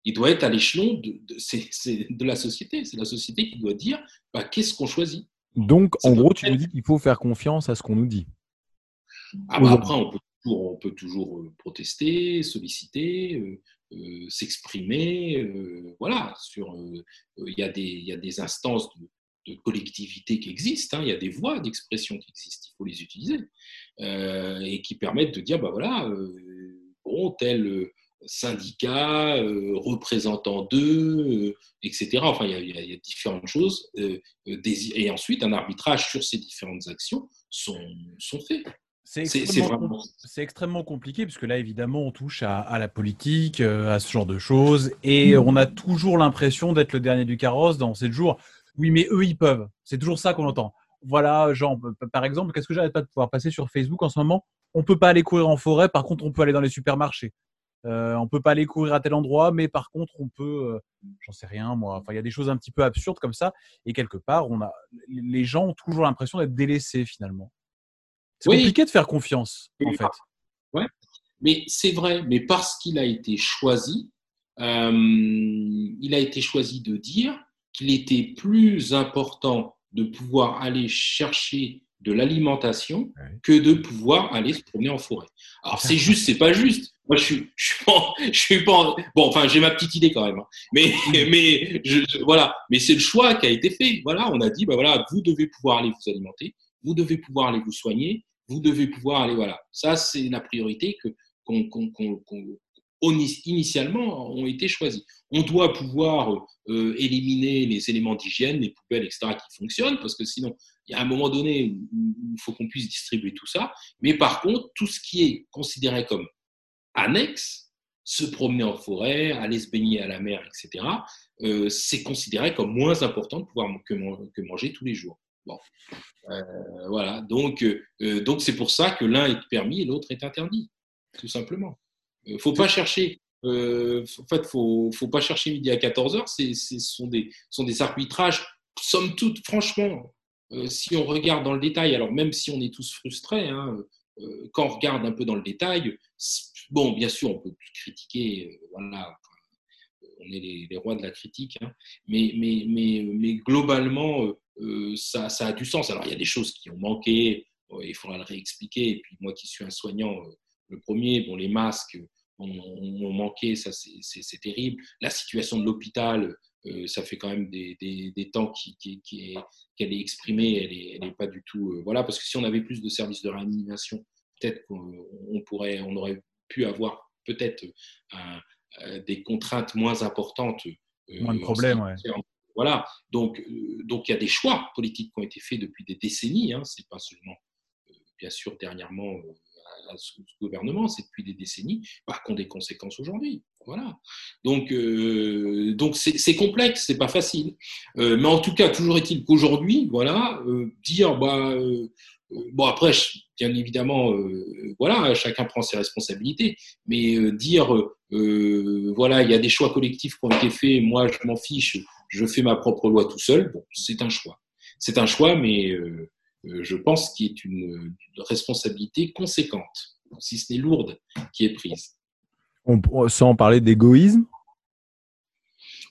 D: Il doit être à l'échelon de, la société. C'est la société qui doit dire bah, qu'est-ce qu'on choisit.
B: Donc,
D: Ça
B: en gros, tu nous dis qu'il faut faire confiance à ce qu'on nous dit.
D: Ah bah, après, on peut toujours, on peut toujours euh, protester, solliciter, euh, euh, s'exprimer. euh, voilà, il y, a des- il y a des instances de, de collectivité qui existent, hein, il y a des voies d'expression qui existent, il faut les utiliser, euh, et qui permettent de dire, bah voilà, euh, bon, tel euh, syndicat, euh, représentant d'eux, etc. Enfin, il y, a, il y différentes choses, des- et ensuite, un arbitrage sur ces différentes actions sont, sont faits.
C: C'est extrêmement,
D: vraiment-
C: compliqué puisque là, évidemment, on touche à, à la politique, à ce genre de choses, et on a toujours l'impression d'être le dernier du carrosse dans ces jours. Oui, mais eux, ils peuvent. C'est toujours ça qu'on entend. Voilà, genre, par exemple, qu'est-ce que j'arrête pas de pouvoir passer sur Facebook en ce moment? On peut pas aller courir en forêt, par contre, on peut aller dans les supermarchés. Euh, on peut pas aller courir à tel endroit, mais par contre, on peut, euh, j'en sais rien, moi. Enfin, il y a des choses un petit peu absurdes comme ça, et quelque part, on a, les gens ont toujours l'impression d'être délaissés finalement. C'est
D: Oui.
C: compliqué de faire confiance, en
D: Oui.
C: fait.
D: Mais c'est vrai, mais parce qu'il a été choisi, euh, il a été choisi de dire qu'il était plus important de pouvoir aller chercher de l'alimentation que de pouvoir aller se promener en forêt. Alors c'est *laughs* juste, c'est pas juste. Moi je suis, je suis pas, je suis pas. Bon, enfin j'ai ma petite idée quand même. hein. Mais, *laughs* mais je, je- voilà. Mais c'est le choix qui a été fait. Voilà, on a dit, bah voilà, vous devez pouvoir aller vous alimenter, vous devez pouvoir aller vous soigner, vous devez pouvoir aller. Voilà. Ça c'est la priorité que qu'on, qu'on, qu'on, qu'on- oni- initialement ont été choisis. On doit pouvoir euh, éliminer les éléments d'hygiène, les poubelles, etc., qui fonctionnent, parce que sinon, il y a un moment donné où il faut qu'on puisse distribuer tout ça. Mais par contre, tout ce qui est considéré comme annexe, se promener en forêt, aller se baigner à la mer, etc., euh, c'est considéré comme moins important de pouvoir que, man- que manger tous les jours. Bon. Euh, voilà. Donc, donc c'est pour ça que l'un est permis et l'autre est interdit, tout simplement. Il faut pas chercher. euh, en fait, faut, faut pas chercher midi à 14 heures. C'est, c'est- ce sont des, sont des arbitrages. Somme toute, franchement, euh, si on regarde dans le détail, alors même si on est tous frustrés, hein, euh, quand on regarde un peu dans le détail, bon, bien sûr, on peut critiquer, euh, voilà, on est les, rois de la critique, hein, mais, mais, mais, mais globalement, euh, euh, ça, ça a du sens. Alors, il y a des choses qui ont manqué, euh, il faudra le réexpliquer. Et puis, moi qui suis un soignant, euh, le premier, bon, les masques ont, manqué, ça c'est- terrible. La situation de l'hôpital, euh, ça fait quand même des, des, des temps qui, qui, qui est, qu'elle est exprimée, elle n'est elle est pas du tout. euh, voilà, parce que si on avait plus de services de réanimation, peut-être qu'on on pourrait, on aurait pu avoir peut-être euh, des contraintes moins importantes.
C: Moins de problèmes, ouais.
D: Voilà, donc donc il y a des choix politiques qui ont été faits depuis des décennies. Hein, c'est pas seulement, bien sûr, dernièrement ce gouvernement, c'est depuis des décennies, qui ont des conséquences aujourd'hui. Voilà. Donc euh, donc c'est complexe, c'est pas facile. Euh, mais en tout cas, toujours est-il qu'aujourd'hui, voilà, euh, dire bah bon après, bien évidemment, voilà, chacun prend ses responsabilités, mais dire voilà, il y a des choix collectifs qui ont été faits, moi je m'en fiche, je fais ma propre loi tout seul, bon, c'est un choix. C'est un choix, mais je pense qu'il est une, une responsabilité conséquente, si ce n'est lourde, qui est prise.
B: On- sans parler d'égoïsme?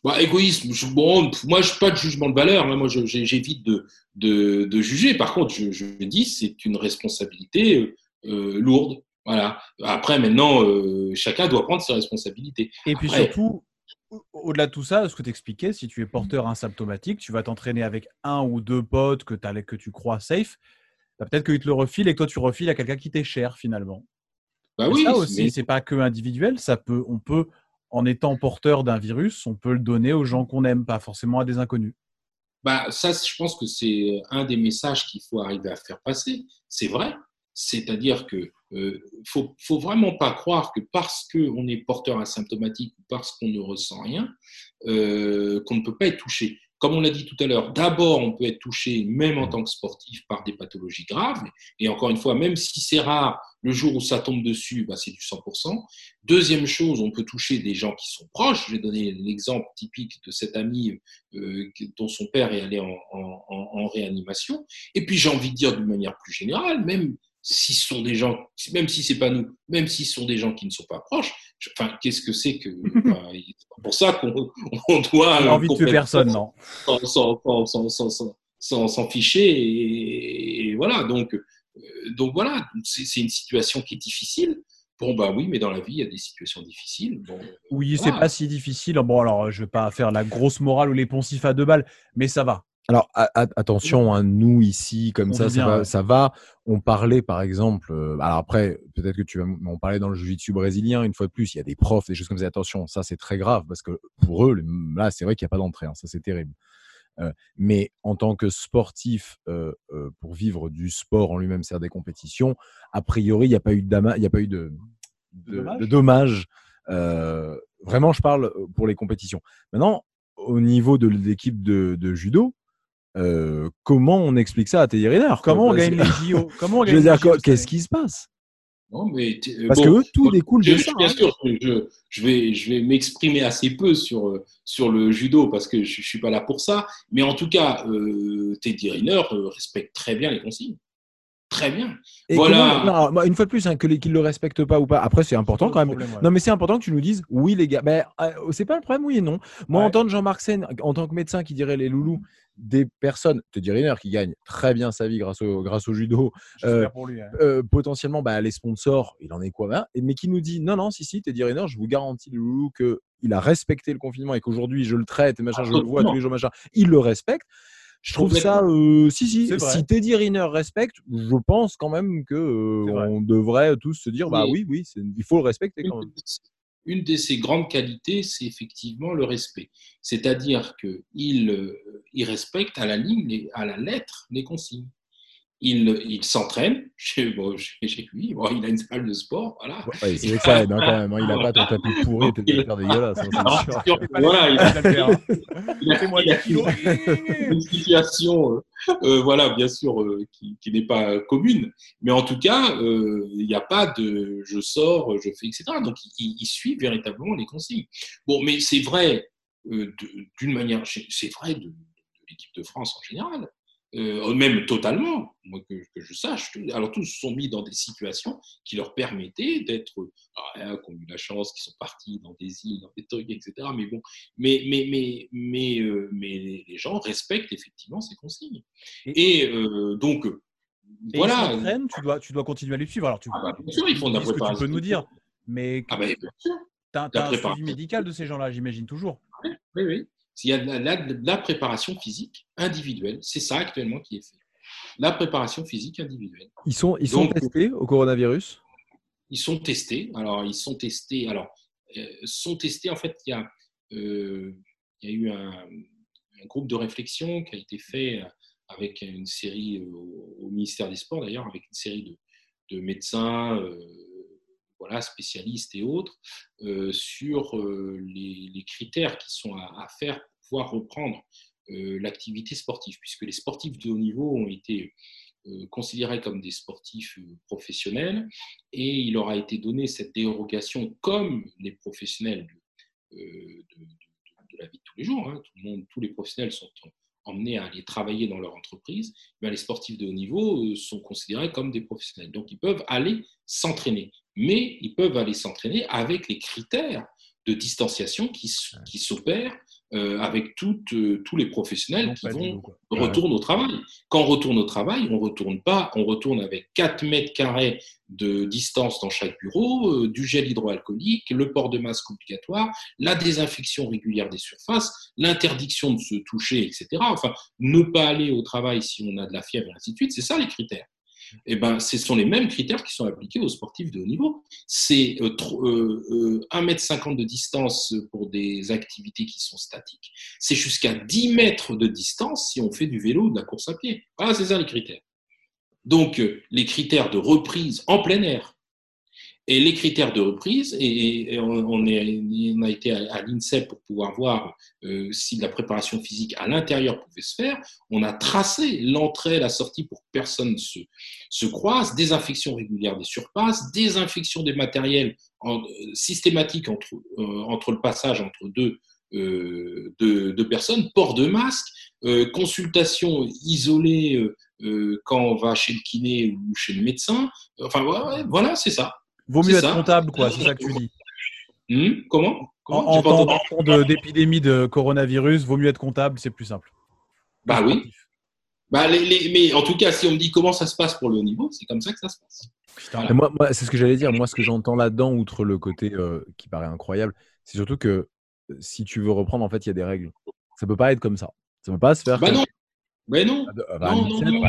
D: Bah, égoïsme, je- bon, moi je pas de jugement de valeur, hein, moi j'évite de, de, de juger. Par contre, je, je dis c'est une responsabilité euh, euh, lourdes. Voilà. Après, maintenant, euh, chacun doit prendre ses responsabilités.
C: Et puis
D: Après-
C: surtout, au-delà de tout ça, ce que tu expliquais, si tu es porteur asymptomatique, tu vas t'entraîner avec un ou deux potes que, que tu crois safe. bah, Peut-être qu'ils te le refilent et que toi tu refiles à quelqu'un qui t'est cher finalement.
D: Bah
C: Et
D: oui,
C: ça aussi,
D: mais-
C: c'est pas que individuel. Ça peut, on peut, en étant porteur d'un virus, on peut le donner aux gens qu'on aime, pas forcément à des inconnus.
D: Bah, ça, je pense que c'est un des messages qu'il faut arriver à faire passer. C'est vrai. C'est-à-dire que euh, faut, vraiment pas croire que parce qu'on est porteur asymptomatique ou parce qu'on ne ressent rien, euh, qu'on ne peut pas être touché. Comme on l'a dit tout à l'heure, d'abord, on peut être touché, même en tant que sportif, par des pathologies graves. Et encore une fois, même si c'est rare, le jour où ça tombe dessus, bah, c'est du 100%. Deuxième chose, on peut toucher des gens qui sont proches. Je vais donner l'exemple typique de cet ami euh, dont son père est allé en- en réanimation. Et puis j'ai envie de dire d'une manière plus générale, même si ce sont des gens, même si c'est pas nous, même si ce sont des gens qui ne sont pas proches, je- enfin, qu'est-ce que c'est que *laughs* c'est pour ça qu'on on doit euh,
C: envie de tuer personne, non
D: s'en- s'en- ficher et, et voilà donc euh, donc voilà c'est c'est une situation qui est difficile bon bah oui mais dans la vie il y a des situations difficiles bon
C: Oui, c'est
D: Voilà.
C: pas si difficile. Bon, alors, je vais pas faire la grosse morale ou les poncifs à deux balles, mais ça va.
B: Alors a- attention, hein, nous ici, comme
C: On
B: ça, ça
C: bien,
B: va,
C: ouais.
B: ça va. On parlait par exemple, euh, alors après, peut-être que tu vas, on parlait dans le jiu-jitsu brésilien une fois de plus. Il y a des profs, des choses comme ça. Attention, ça c'est très grave parce que pour eux, là, c'est vrai qu'il n'y a pas d'entrée. hein, ça c'est terrible. Euh, mais en tant que sportif, euh, euh, pour vivre du sport en lui-même, c'est-à-dire des compétitions, a priori, il n'y a pas eu de, dama- y a pas eu de, de,
C: dommages
B: de dommages. Euh, vraiment, je parle euh, pour les compétitions. Maintenant, au niveau de l'équipe de, de judo, euh, comment on explique ça à Teddy Riner
C: Comment on gagne les JO *laughs* Comment on
B: Je veux dire, qu'est-ce qui se passe?
D: Non mais t- euh,
B: Parce
D: bon,
B: que eux, tout découle
D: je-
B: de ça.
D: Bien
B: hein.
D: sûr, je, je vais, je vais m'exprimer assez peu sur, euh, sur le judo parce que je ne suis pas là pour ça. Mais en tout cas, euh, Teddy Riner respecte très bien les consignes. Très bien.
B: Et
D: Voilà.
B: comment- non, alors, moi, une fois de plus, hein, que qu'ils le respectent pas ou pas. Après, c'est important quand même.
C: problème, ouais.
B: Non, mais c'est important que tu nous dises, oui, les gars. Ben, euh, c'est pas le problème, oui et non. Moi,
C: Ouais.
B: entendre Jean-Marc Sen en tant que médecin qui dirait les loulous, des personnes, Teddy Riner qui gagne très bien sa vie grâce au, grâce au judo, euh,
C: pour lui. hein.
B: euh, potentiellement bah, les sponsors, il en est quoi ben, et- Mais qui nous dit non, non, si, si, Teddy Riner, je vous garantis, loulou, qu'il a respecté le confinement et qu'aujourd'hui je le traite et machin, je le vois tous les jours, machin, il le respecte. Je trouve ça, euh, si, si, si Teddy Riner respecte, je pense quand même que euh, on devrait tous se dire, bah oui, oui, il faut le respecter quand même.
D: Une, de ses grandes qualités, c'est effectivement le respect. C'est-à-dire qu'il euh, respecte à la ligne, à la lettre, les consignes. Il, il s'entraîne chez, bon, chez, chez lui. Bon, il a une salle de sport, voilà.
B: Ouais, c'est vrai que ça aide hein, quand même. hein, il a pas ton tapis pourri, *laughs* t'es hyper dégueulasse. hein,
D: voilà, il a,
C: kilos.
D: une situation, euh, euh, voilà, bien sûr, euh, qui, qui n'est pas commune. Mais en tout cas, euh, il n'y a pas de je sors, je fais, etc. Donc, il, il suit véritablement les consignes. Bon, mais c'est vrai, d'une manière, c'est vrai de, de l'équipe de France en général. Euh, même totalement, moi que, que je sache. Alors tous se sont mis dans des situations qui leur permettaient d'être, ah, qui ont eu la chance, qui sont partis dans des îles, dans des trucs, etc. Mais bon, mais, mais, mais, mais, euh, mais les gens respectent effectivement ces consignes.
C: Et-
D: euh, donc,
C: Et
D: voilà.
C: tu dois, tu dois continuer à les suivre. Alors, tu,
D: Ah bah, bien sûr, ils font de la
C: que tu peux nous dire, mais
D: Ah bah, bien sûr.
C: t'as
D: la
C: t'as un suivi
D: préparation.
C: médical de ces gens-là, j'imagine toujours.
D: Oui, oui. Il y a de la, la- de la préparation physique individuelle. C'est ça actuellement qui est fait. La préparation physique individuelle.
B: Ils sont, ils sont
D: Donc-
B: testés au coronavirus?
D: Ils sont testés. Alors, ils sont testés. Alors, euh, sont testés. En fait, il y a, euh, il y a eu un, un groupe de réflexion qui a été fait avec une série euh, au, au ministère des Sports, d'ailleurs, avec une série de, de médecins, euh, voilà, spécialistes et autres, euh, sur euh, les, critères qui sont à, faire pour pouvoir reprendre euh, l'activité sportive, puisque les sportifs de haut niveau ont été considérés comme des sportifs professionnels et il leur a été donné cette dérogation comme les professionnels de, la vie de tous les jours. hein. Tout le monde, tous les professionnels sont en- emmenés à aller travailler dans leur entreprise. Ben, les sportifs de haut niveau sont considérés comme des professionnels. Donc ils peuvent aller s'entraîner, mais ils peuvent aller s'entraîner avec les critères de distanciation qui, s'opèrent euh, avec euh, tous les professionnels qui vont retournent au travail. Quand on retourne au travail, on retourne pas, on retourne avec 4 mètres carrés de distance dans chaque bureau, euh, du gel hydroalcoolique, le port de masque obligatoire, la désinfection régulière des surfaces, l'interdiction de se toucher, etc. Enfin, ne pas aller au travail si on a de la fièvre, et ainsi de suite. C'est ça les critères. Eh ben, ce sont les mêmes critères qui sont appliqués aux sportifs de haut niveau. C'est euh, tro- euh, euh, 1,50 m de distance pour des activités qui sont statiques. C'est jusqu'à 10 mètres de distance si on fait du vélo ou de la course à pied. Voilà, c'est ça les critères. Donc, euh, les critères de reprise en plein air et les critères de reprise, et, on, est- on a été à, à l'INSEP pour pouvoir voir euh, si la préparation physique à l'intérieur pouvait se faire. On a tracé l'entrée la sortie pour que personne se, se croise, désinfection régulière des surfaces, désinfection des matériels en, euh, systématique entre, euh, entre le passage entre deux, euh, deux, deux personnes, port de masque, consultation isolée quand on va chez le kiné ou chez le médecin. Enfin, voilà, c'est ça.
C: Vaut mieux être
D: ça.
C: comptable, quoi, c'est ça que tu dis.
D: Hmm, comment,
C: En,
D: comment
C: en temps, d'épidémie de coronavirus, vaut mieux être comptable, c'est plus simple.
D: Bah oui. Bah, les, les- mais en tout cas, si on me dit comment ça se passe pour le haut niveau, c'est comme ça que ça se passe.
C: Putain,
B: Et moi, moi, c'est ce que j'allais dire. Moi, ce que j'entends là-dedans, outre le côté euh, qui paraît incroyable, c'est surtout que euh, si tu veux reprendre, en fait, il y a des règles. Ça peut pas être comme ça. Ça peut pas se faire.
D: Bah
B: comme-
D: non, mais non,
B: Ah, ah, bah,
D: non, non.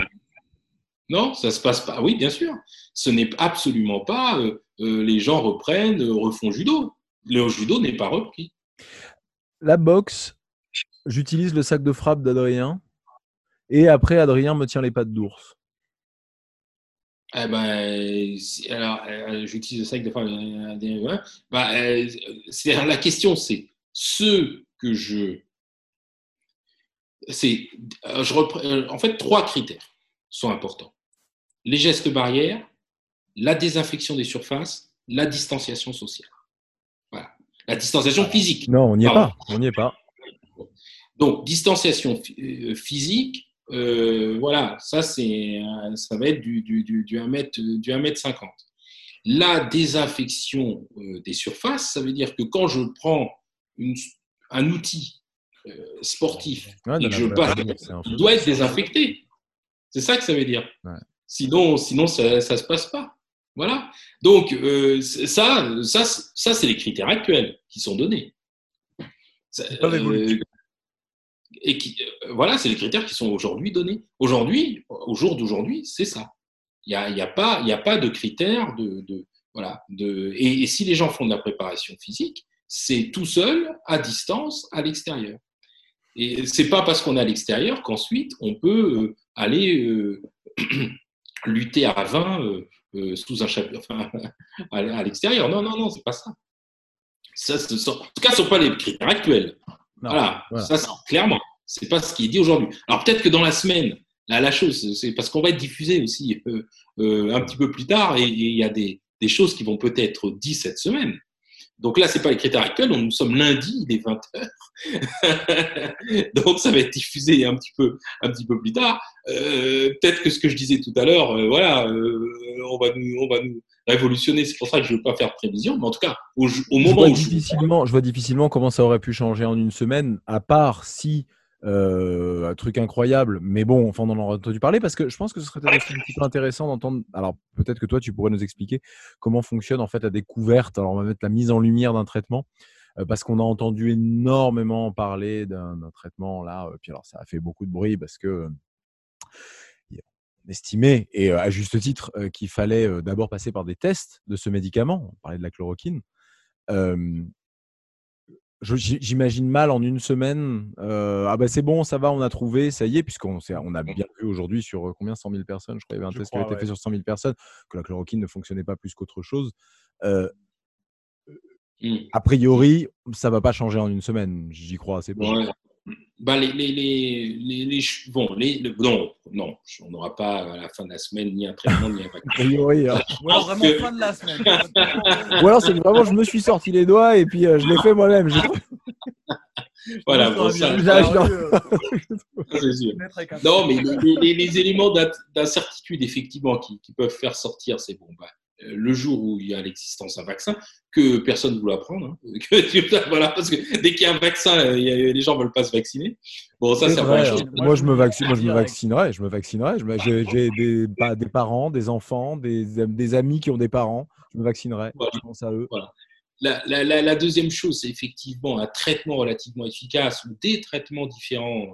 D: Non, ça se passe pas. Oui, bien sûr. Ce n'est absolument pas euh, euh, les gens reprennent, euh, refont judo. Le judo n'est pas repris.
B: La boxe, j'utilise le sac de frappe d'Adrien. Et après, Adrien me tient les pattes d'ours.
D: Eh ben, alors, euh, j'utilise le sac de fois. Bah, euh, c'est la question, c'est ce que je, c'est, je repre- en fait, trois critères sont importants les gestes barrières, la désinfection des surfaces, la distanciation sociale. Voilà, la distanciation physique.
B: Non, on n'y est pas. On n'y est pas.
D: Donc, distanciation euh, physique, euh, voilà, ça, c'est, ça va être du, du, du, du 1 mètre, du 1 mètre 50. La désinfection euh, des surfaces, ça veut dire que quand je prends une- un outil euh, sportif
B: Ouais,
D: et que je passe, il doit être désinfecté. C'est ça que ça veut dire.
B: Ouais.
D: Sinon, sinon ça ne se passe pas. Voilà. Donc, euh, ça, ça, ça c'est les critères actuels qui sont donnés. Ça- euh, et qui, euh, voilà, c'est les critères qui sont aujourd'hui donnés. Aujourd'hui, au jour d'aujourd'hui, c'est ça. Il n'y a, y a, pas- y a pas de critères de, de- voilà, de, et, et si les gens font de la préparation physique, c'est tout seul, à distance, à l'extérieur. Et c'est pas parce qu'on est à l'extérieur qu'ensuite on peut aller euh, *clears throat* lutter à 20 euh, euh, sous un chapitre, enfin, *laughs* à, à l'extérieur. Non, non, non, c'est pas ça. ça ce sont- en tout cas, ce ne sont pas les critères actuels.
C: Non,
D: voilà,
B: voilà.
D: ça, clairement, c'est pas ce qui est dit aujourd'hui. Alors peut-être que dans la semaine, là, la chose, c'est parce qu'on va être diffusé aussi euh, un petit peu plus tard, et et il y a des, des choses qui vont peut-être dites cette semaine. Donc là, c'est pas les critères actuels. Nous sommes lundi, il est 20h. *laughs* Donc ça va être diffusé un petit peu, un petit peu plus tard. Euh, Peut-être que ce que je disais tout à l'heure, euh, voilà, euh, on va nous, on va nous révolutionner. C'est pour ça que je ne veux pas faire de prévision. Mais en tout cas, au, au
B: je
D: moment
B: vois,
D: où je
B: difficilement, je vois difficilement comment ça aurait pu changer en une semaine, à part si euh, un truc incroyable. Mais bon, enfin, on en a entendu parler parce que je pense que ce serait peut-être un petit peu intéressant d'entendre. Alors, peut-être que toi, tu pourrais nous expliquer comment fonctionne en fait la découverte. Alors, on va mettre la mise en lumière d'un traitement. euh, Parce qu'on a entendu énormément parler d'un traitement là, euh, puis alors ça a fait beaucoup de bruit parce que estimait, et à juste titre, qu'il fallait d'abord passer par des tests de ce médicament. On parlait de la chloroquine. J'imagine mal en une semaine. euh, ah bah c'est bon, ça va, on a trouvé, ça y est, puisqu'on on a bien vu aujourd'hui sur euh, combien 100 000 personnes, je crois qu'il y avait un
C: Je
B: test qui avait été
C: ouais.
B: fait sur 100 000 personnes, que la chloroquine ne fonctionnait pas plus qu'autre chose. Euh,
D: Hmm.
B: a priori, ça va pas changer en une semaine. J'y crois assez peu.
D: Ouais. Bah, les, les, les, les, bon, les, le- non, non, on n'aura pas à la fin de la semaine ni un traitement ni un vaccin. *laughs*
B: Priori, hein.
C: Ou alors vraiment
D: que-
C: fin de la semaine. *laughs*
B: Ou alors c'est que vraiment je me suis sorti les doigts et puis euh, je l'ai fait moi-même. J'ai- *laughs*
D: Voilà,
C: Oui,
D: bon,
C: ça
D: ça,
B: je-
C: oui,
D: Non, mais les, les- les éléments d'in- d'incertitude, effectivement, qui, qui peuvent faire sortir, c'est bon. Bah, le jour où il y a l'existence d'un vaccin, que personne ne voulait apprendre. Hein. *laughs* Que, voilà, parce que dès qu'il y a un vaccin, il y a- les gens ne veulent pas se vacciner. Bon, ça,
B: C'est hein.
D: chose.
B: Moi, je me vaccine, moi, je me vaccinerai, je me vaccinerai. J'ai des, des parents, des enfants, des, des amis qui ont des parents. Je me vaccinerai.
D: Voilà.
B: Je pense à eux.
D: La, la- la- la deuxième chose, c'est effectivement un traitement relativement efficace ou des traitements différents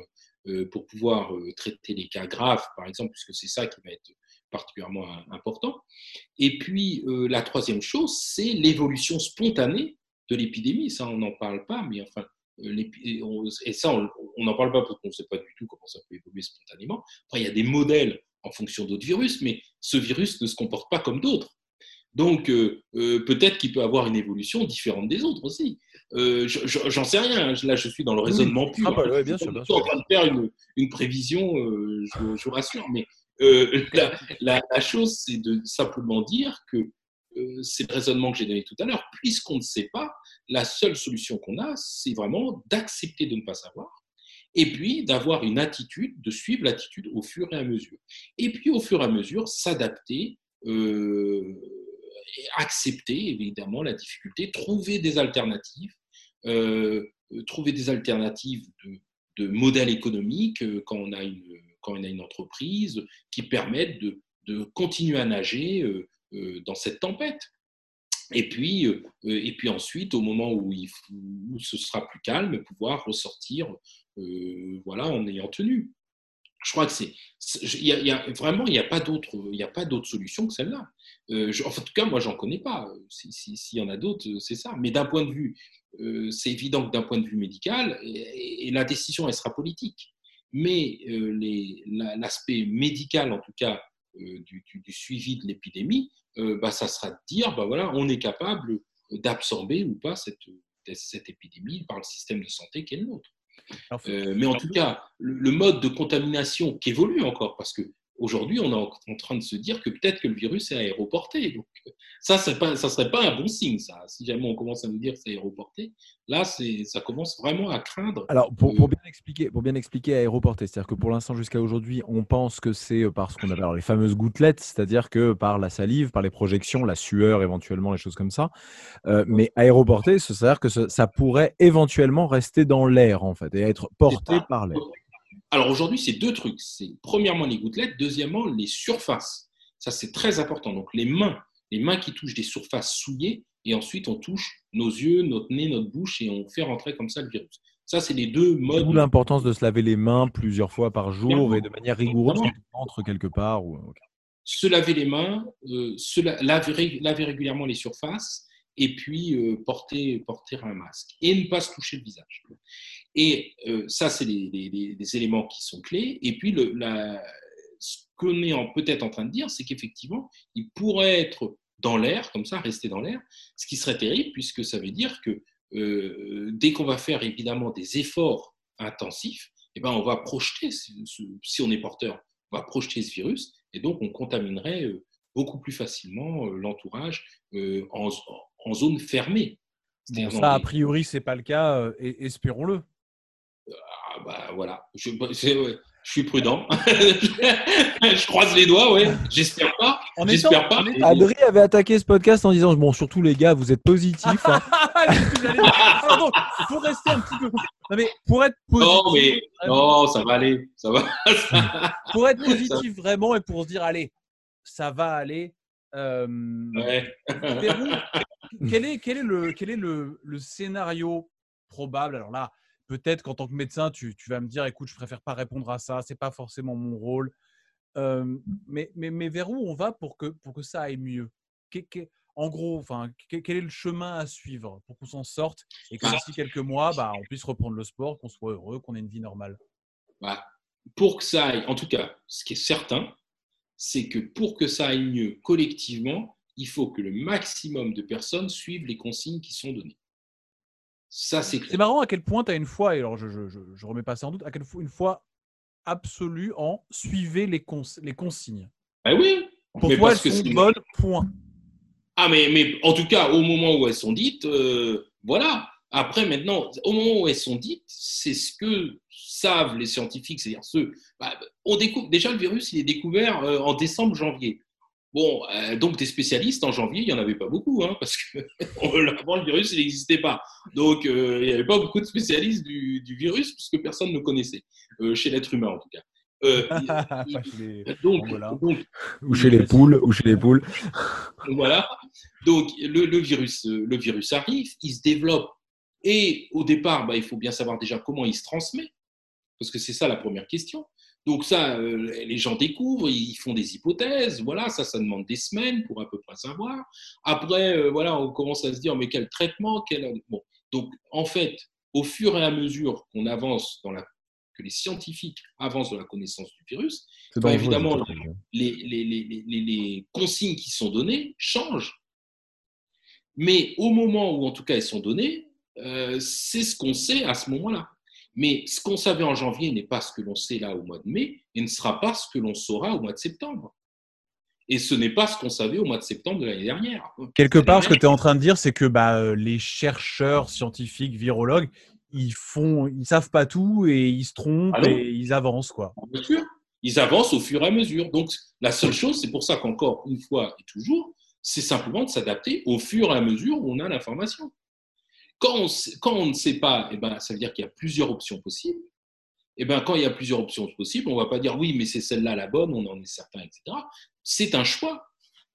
D: euh, pour pouvoir euh, traiter les cas graves, par exemple, puisque c'est ça qui va être particulièrement important. Et puis, euh, la troisième chose, c'est l'évolution spontanée de l'épidémie. Ça, on n'en parle pas, mais enfin, euh, et ça, on n'en parle pas parce qu'on ne sait pas du tout comment ça peut évoluer spontanément. Après, il y a des modèles en fonction d'autres virus, mais ce virus ne se comporte pas comme d'autres. Donc, euh, euh, peut-être qu'il peut avoir une évolution différente des autres aussi. Euh, je- je- J'en sais rien. Là, je suis dans le raisonnement pur.
B: Ah bah
D: hein.
B: ouais, bien
D: Je suis
B: sûr, bien
D: en train de faire une, une prévision, je, je vous rassure. Mais euh, la, chose, c'est de simplement dire que euh, c'est le raisonnement que j'ai donné tout à l'heure. Puisqu'on ne sait pas, la seule solution qu'on a, c'est vraiment d'accepter de ne pas savoir. Et puis d'avoir une attitude, de suivre l'attitude au fur et à mesure. Et puis au fur et à mesure, s'adapter, euh, accepter évidemment la difficulté, trouver des alternatives, euh, trouver des alternatives de, de modèles économiques quand on a une, quand on a une entreprise qui permettent de, continuer à nager euh, euh, dans cette tempête. Et puis, euh, et puis ensuite, au moment où, il, où ce sera plus calme, pouvoir ressortir voilà, en ayant tenu. Je crois que c'est, y a, y a- vraiment, il n'y a pas d'autre, solution que celle-là. Euh, en tout cas, moi, j'en connais pas. Si- si- S'il y en a d'autres, c'est ça. Mais d'un point de vue, c'est évident que d'un point de vue médical, et la décision, elle sera politique. Mais euh, la- l'aspect médical, en tout cas, euh, du, du- du suivi de l'épidémie, euh, bah, ça sera de dire, bah, voilà, on est capable d'absorber ou pas cette, cette épidémie par le système de santé qui est le nôtre. Mais en tout cas, le, le mode de contamination qui évolue encore, parce que aujourd'hui, on est en, en train de se dire que peut-être que le virus est aéroporté. Donc, euh, ça, ça serait pas un bon signe, ça. Si jamais on commence à nous dire que c'est aéroporté, là, ça commence vraiment à craindre.
B: Alors, pour, pour
D: Euh,
B: bien expliquer, pour bien expliquer aéroporté, c'est-à-dire que pour l'instant, jusqu'à aujourd'hui, on pense que c'est euh, par ce qu'on appelle alors, les fameuses gouttelettes, c'est-à-dire que par la salive, par les projections, la sueur, éventuellement, les choses comme ça. Euh, mais aéroporté, c'est-à-dire que ça pourrait éventuellement rester dans l'air, en fait, et être porté par l'air.
D: Alors aujourd'hui, c'est deux trucs. C'est premièrement les gouttelettes, deuxièmement les surfaces. Ça, c'est très important. Donc les mains, les mains qui touchent des surfaces souillées, et ensuite on touche nos yeux, notre nez, notre bouche, et on fait rentrer comme ça le virus. Ça, c'est les deux
B: D'où
D: modes.
B: l'importance de se laver les mains plusieurs fois par jour et de manière rigoureuse
D: Évidemment.
B: quand on entre quelque part. Ou...
D: Se laver les mains, euh, se la- laver, ré- laver régulièrement les surfaces, et puis euh, porter, porter un masque. Et ne pas se toucher le visage. Et euh, ça, c'est les éléments qui sont clés. Et puis, le, ce qu'on est peut-être en train de dire, c'est qu'effectivement, il pourrait être dans l'air, comme ça, rester dans l'air, ce qui serait terrible, puisque ça veut dire que euh, dès qu'on va faire évidemment des efforts intensifs, eh ben, on va projeter, si on est porteur, on va projeter ce virus, et donc on contaminerait beaucoup plus facilement l'entourage en, en zone fermée.
C: Bon, ça, a priori, c'est pas le cas, euh, et espérons-le.
D: Ah bah voilà, je, ouais, je suis prudent. *laughs* je croise les doigts, ouais. J'espère pas.
C: En
D: J'espère
C: étant-
D: pas.
C: étant-
B: Adri avait attaqué ce podcast en disant Bon, surtout les gars, vous êtes positifs. hein. *laughs*
C: Ce pour rester un petit peu. Non, mais pour être positif,
D: Non, mais non, ça va aller. Ça va. *laughs*
C: pour être positif vraiment et pour se dire, allez, ça va aller. Euh,
D: Ouais. *laughs*
C: Quel est, quel est, le, quel est le, le scénario probable? Alors là, peut-être qu'en tant que médecin, tu, tu vas me dire, écoute, je préfère pas répondre à ça, c'est pas forcément mon rôle. Euh, mais, mais, mais vers où on va pour que, pour que ça aille mieux? En gros, enfin, que- quel est le chemin à suivre pour qu'on s'en sorte et que
D: Ah.
C: d'ici quelques mois, bah, on puisse reprendre le sport, qu'on soit heureux, qu'on ait une vie normale?
D: Bah, pour que ça aille, en tout cas, ce qui est certain, c'est que pour que ça aille mieux collectivement, il faut que le maximum de personnes suivent les consignes qui sont données. Ça, c'est
C: C'est marrant à quel point tu as une foi, et alors je, je remets pas ça en doute, à quel point une foi absolue en suivez les, cons- les consignes.
D: Ah oui.
C: Pour
D: mais
C: toi,
D: parce
C: elles
D: que
C: sont bonnes, point.
D: Ah, mais, mais en tout cas, au moment où elles sont dites, euh, voilà. Après, maintenant, au moment où elles sont dites, c'est ce que savent les scientifiques, c'est-à-dire ceux. bah, on découvre, déjà, le virus, il est découvert euh, en décembre-janvier. Bon, euh, donc des spécialistes en janvier, il n'y en avait pas beaucoup, hein, parce que *laughs* avant le virus, il n'existait pas. Donc euh, il n'y avait pas beaucoup de spécialistes du, du virus, puisque personne ne connaissait, euh, chez l'être humain en tout cas. Euh, *laughs*
C: les-
D: donc,
C: Voilà.
D: donc,
B: Ou chez les poules, ou chez les poules.
D: voilà. Donc le, le virus, le virus arrive, il se développe. Et au départ, bah, il faut bien savoir déjà comment il se transmet, parce que c'est ça la première question. Donc ça, euh, les gens découvrent, ils font des hypothèses, voilà, ça, ça demande des semaines pour à peu près savoir. Après, euh, voilà, on commence à se dire, mais quel traitement, quel... Bon, donc en fait, au fur et à mesure qu'on avance dans la que les scientifiques avancent dans la connaissance du virus, Bah, évidemment, les consignes qui sont données changent. Mais au moment où, en tout cas, elles sont données, euh, c'est ce qu'on sait à ce moment-là. Mais ce qu'on savait en janvier n'est pas ce que l'on sait là au mois de mai et ne sera pas ce que l'on saura au mois de septembre. Et ce n'est pas ce qu'on savait au mois de septembre de l'année dernière.
C: Quelque part, ce que tu es en train de dire, c'est que bah, euh, les chercheurs scientifiques, virologues, ils font, ils savent pas tout et ils se trompent
D: Ah
C: et ils avancent quoi.
D: Bien sûr, ils avancent au fur et à mesure. Donc, la seule chose, c'est pour ça qu'encore une fois et toujours, c'est simplement de s'adapter au fur et à mesure où on a l'information. Quand on, ne sait pas, eh ben, ça veut dire qu'il y a plusieurs options possibles. Et ben, quand il y a plusieurs options possibles, on ne va pas dire oui, mais c'est celle-là la bonne, on en est certain, etc. C'est un choix.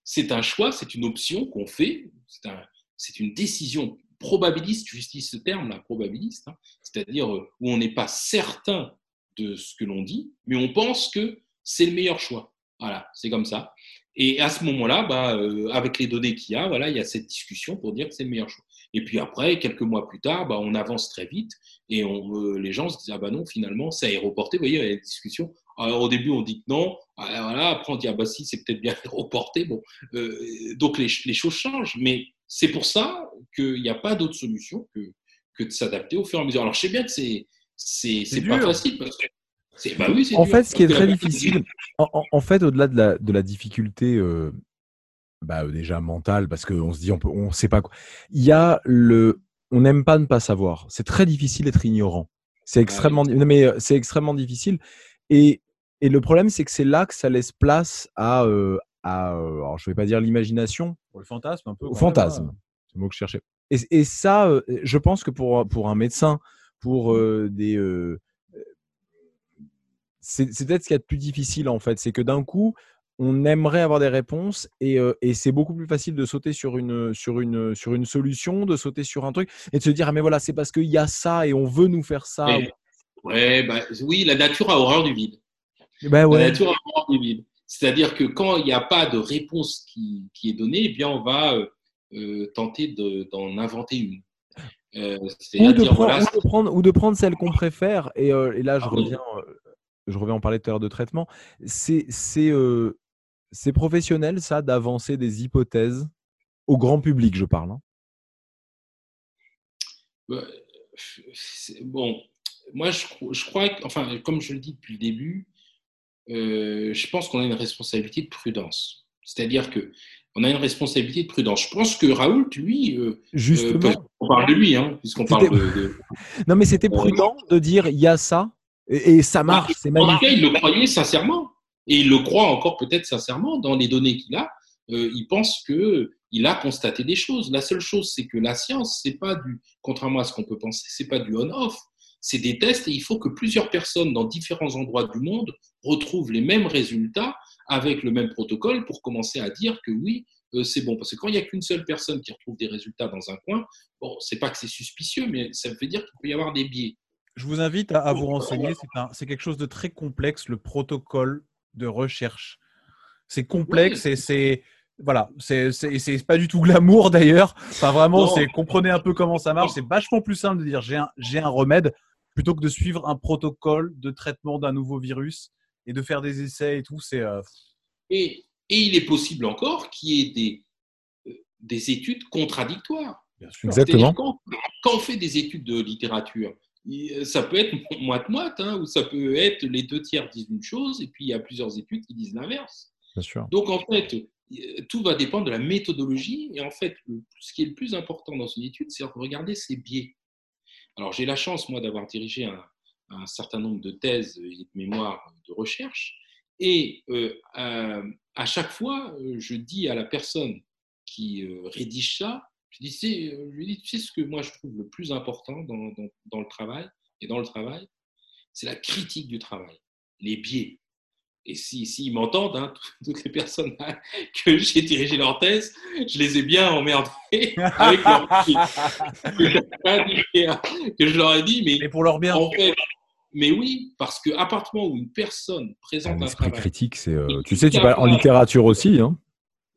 D: C'est un choix, c'est une option qu'on fait. C'est un- c'est une décision probabiliste, j'utilise ce terme-là, probabiliste, hein. c'est-à-dire où on n'est pas certain de ce que l'on dit, mais on pense que c'est le meilleur choix. Voilà, c'est comme ça. Et à ce moment-là, bah, euh, avec les données qu'il y a, voilà, il y a cette discussion pour dire que c'est le meilleur choix. Et puis après, quelques mois plus tard, bah, on avance très vite et on, euh, les gens se disent ah bah non, finalement, c'est aéroporté. Vous voyez, il y a des discussions. Alors, au début, on dit que non. Ah, voilà, après, on dit ah bah si, c'est peut-être bien *laughs* aéroporté. Bon, euh, donc les, les choses changent, mais c'est pour ça qu'il n'y a pas d'autre solution que, que de s'adapter au fur et à mesure. Alors, je sais bien que c'est c'est
C: C'est
D: c'est pas facile parce que c'est bah oui, c'est
B: En
D: dur.
B: fait, ce qui est très difficile, en, en- en fait, au-delà de la, de la difficulté, euh, bah, euh, déjà mentale, parce qu'on se dit, on peut, on sait pas quoi. Il y a le, on n'aime pas ne pas savoir. C'est très difficile d'être ignorant. C'est extrêmement, non, mais euh, c'est extrêmement difficile. Et, et le problème, c'est que c'est là que ça laisse place à, euh, à euh, alors je vais pas dire l'imagination,
C: le fantasme un peu.
B: au fantasme.
C: hein.
B: C'est le mot que je cherchais. Et, et ça, euh, je pense que pour, pour un médecin, pour des. c'est c'est peut-être ce qu'il y a de plus difficile en fait. C'est que d'un coup, on aimerait avoir des réponses et, euh, et c'est beaucoup plus facile de sauter sur une, sur, une, sur une solution, de sauter sur un truc et de se dire Ah, mais voilà, c'est parce qu'il y a ça et on veut nous faire ça.
D: Ouais, bah, oui, la nature a horreur du vide.
B: Ben
D: La nature a horreur du vide. C'est-à-dire que quand il n'y a pas de réponse qui, qui est donnée, eh bien, on va euh, euh, tenter de- d'en inventer une. Euh,
B: Ou de, prendre,
D: voilà,
B: ou de prendre, ou de prendre celle qu'on préfère. Et, et là, je
D: Ah
B: reviens, je reviens en parler tout à l'heure de traitement. C'est c'est, euh, c'est professionnel, ça, d'avancer des hypothèses au grand public, je parle. hein?
D: Euh, c'est- bon, moi, je, cro- je crois que, enfin, comme je le dis depuis le début, euh, je pense qu'on a une responsabilité de prudence. C'est-à-dire que on a une responsabilité de prudence. Je pense que Raoult, lui, euh, euh,
B: Justement.
D: on parle de lui, hein, puisqu'on parle de, *laughs*
B: Non, mais c'était prudent de dire il y a ça et, et ça marche, c'est
D: En tout
B: magnifique.
D: cas, il le croyait sincèrement. Et il le croit encore peut-être sincèrement dans les données qu'il a. Euh, il pense que il a constaté des choses. La seule chose, c'est que la science, c'est pas du, contrairement à ce qu'on peut penser, c'est pas du on-off. C'est des tests et il faut que plusieurs personnes dans différents endroits du monde retrouvent les mêmes résultats avec le même protocole pour commencer à dire que oui, euh, c'est bon. Parce que quand il n'y a qu'une seule personne qui retrouve des résultats dans un coin, bon, c'est pas que c'est suspicieux, mais ça veut dire qu'il peut y avoir des biais.
C: Je vous invite à, à vous renseigner. C'est quelque chose de très complexe, le protocole de recherche. C'est complexe et c'est voilà, c'est c'est c'est pas du tout glamour d'ailleurs. Enfin vraiment, c'est comprenez un peu comment ça marche. C'est vachement plus simple de dire j'ai un j'ai un remède plutôt que de suivre un protocole de traitement d'un nouveau virus et de faire des essais et tout. C'est euh,
D: Et, et il est possible encore qu'il y ait des, euh, des études contradictoires.
C: bien sûr.
B: Exactement.
D: Quand, quand on fait des études de littérature, ça peut être *laughs* moite-moite, hein, ou ça peut être les deux tiers disent une chose, et puis il y a plusieurs études qui disent l'inverse. Donc en fait, euh, tout va dépendre de la méthodologie, et en fait, ce qui est le plus important dans une étude, c'est de regarder ses biais. Alors j'ai la chance, moi, d'avoir dirigé un, un certain nombre de thèses et de mémoires de recherche, et euh, euh, à chaque fois, euh, je dis à la personne qui euh, rédige ça, je, dis, c'est, euh, je lui dis, tu sais ce que moi je trouve le plus important dans, dans, dans le travail et dans le travail, c'est la critique du travail, les biais. Et s'ils si, s'ils m'entendent, hein, toutes les personnes hein, que j'ai dirigé leur thèse, je les ai bien emmerdés *laughs* avec leur *laughs* que je leur ai dit, mais
C: pour leur bien.
D: en fait, mais oui, parce qu'à partir du moment où une personne présente
B: Un
D: un travail,
B: critique, c'est. euh, tu sais, tu parles en littérature aussi. Hein.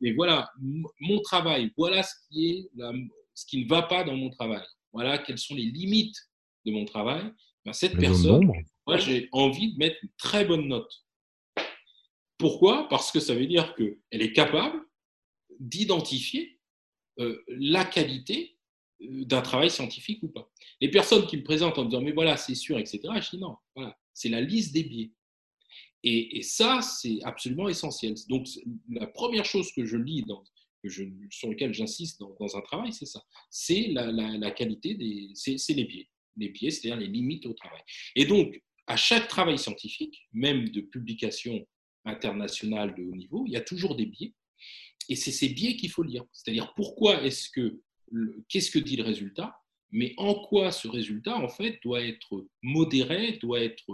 D: Mais voilà, mon travail, voilà ce qui, est la- ce qui ne va pas dans mon travail, voilà quelles sont les limites de mon travail, ben, cette
B: Les
D: personne, moi j'ai envie de mettre une très bonne note. Pourquoi? Parce que ça veut dire qu'elle est capable d'identifier euh, la qualité euh, d'un travail scientifique ou pas. Les personnes qui me présentent en me disant mais voilà, c'est sûr, etc., je dis non, voilà, c'est la liste des biais. Et, ça, c'est absolument essentiel. Donc, la première chose que je lis, sur laquelle j'insiste dans, un travail, c'est ça. C'est la, qualité des. C'est les biais. Les biais, c'est-à-dire les limites au travail. Et donc, à chaque travail scientifique, même de publication internationale de haut niveau, il y a toujours des biais. Et c'est ces biais qu'il faut lire. C'est-à-dire pourquoi est-ce que, qu'est-ce que dit le résultat, mais en quoi ce résultat, en fait, doit être modéré, doit être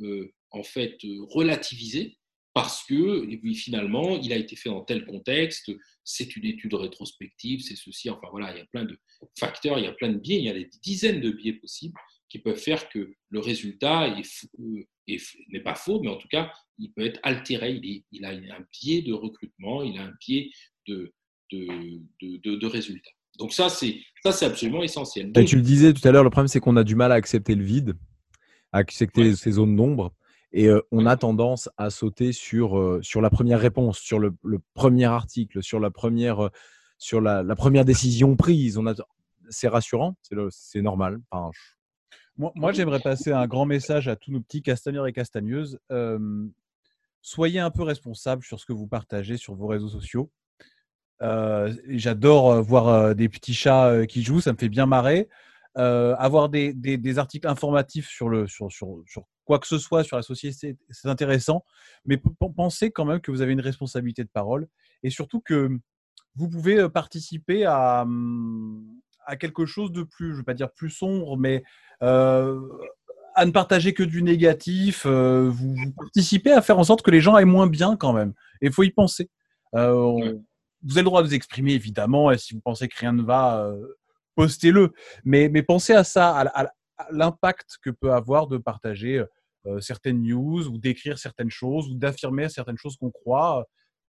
D: euh, en fait euh, relativisé, parce que et puis, finalement, il a été fait dans tel contexte, c'est une étude rétrospective, c'est ceci, enfin voilà, il y a plein de facteurs, il y a plein de biais, il y a des dizaines de biais possibles qui peuvent faire que le résultat euh, n'est pas faux, mais en tout cas, il peut être altéré. Il, est- il a un biais de recrutement, il a un biais de, de, de, de- résultat. Donc ça, c'est ça, c'est absolument essentiel.
B: Et
D: Donc,
B: tu le disais tout à l'heure, le problème, c'est qu'on a du mal à accepter le vide, à accepter
D: Ouais.
B: ces zones d'ombre. Et euh, on a tendance à sauter sur, euh, sur la première réponse, sur le, le premier article, sur la première, euh, sur la, la première décision prise. On a, c'est rassurant, c'est, normal. Enfin, je-
C: Moi, moi, j'aimerais passer un grand message à tous nos petits castagneurs et castagneuses. Soyez un peu responsables sur ce que vous partagez sur vos réseaux sociaux. J'adore voir des petits chats qui jouent, ça me fait bien marrer. Avoir des, des- des articles informatifs sur, le, sur, sur, sur quoi que ce soit sur la société, c'est intéressant. Mais pensez quand même que vous avez une responsabilité de parole et surtout que vous pouvez euh, participer à, hum, à quelque chose de plus, je ne vais pas dire plus sombre, mais euh, à ne partager que du négatif. euh, vous, vous participez à faire en sorte que les gens aillent moins bien quand même. Et il faut y penser. Euh, on-. Vous avez le droit de vous exprimer, évidemment, et si vous pensez que rien ne va, postez-le. Mais, mais pensez à ça, à, à- à l'impact que peut avoir de partager certaines news ou d'écrire certaines choses ou d'affirmer certaines choses qu'on croit.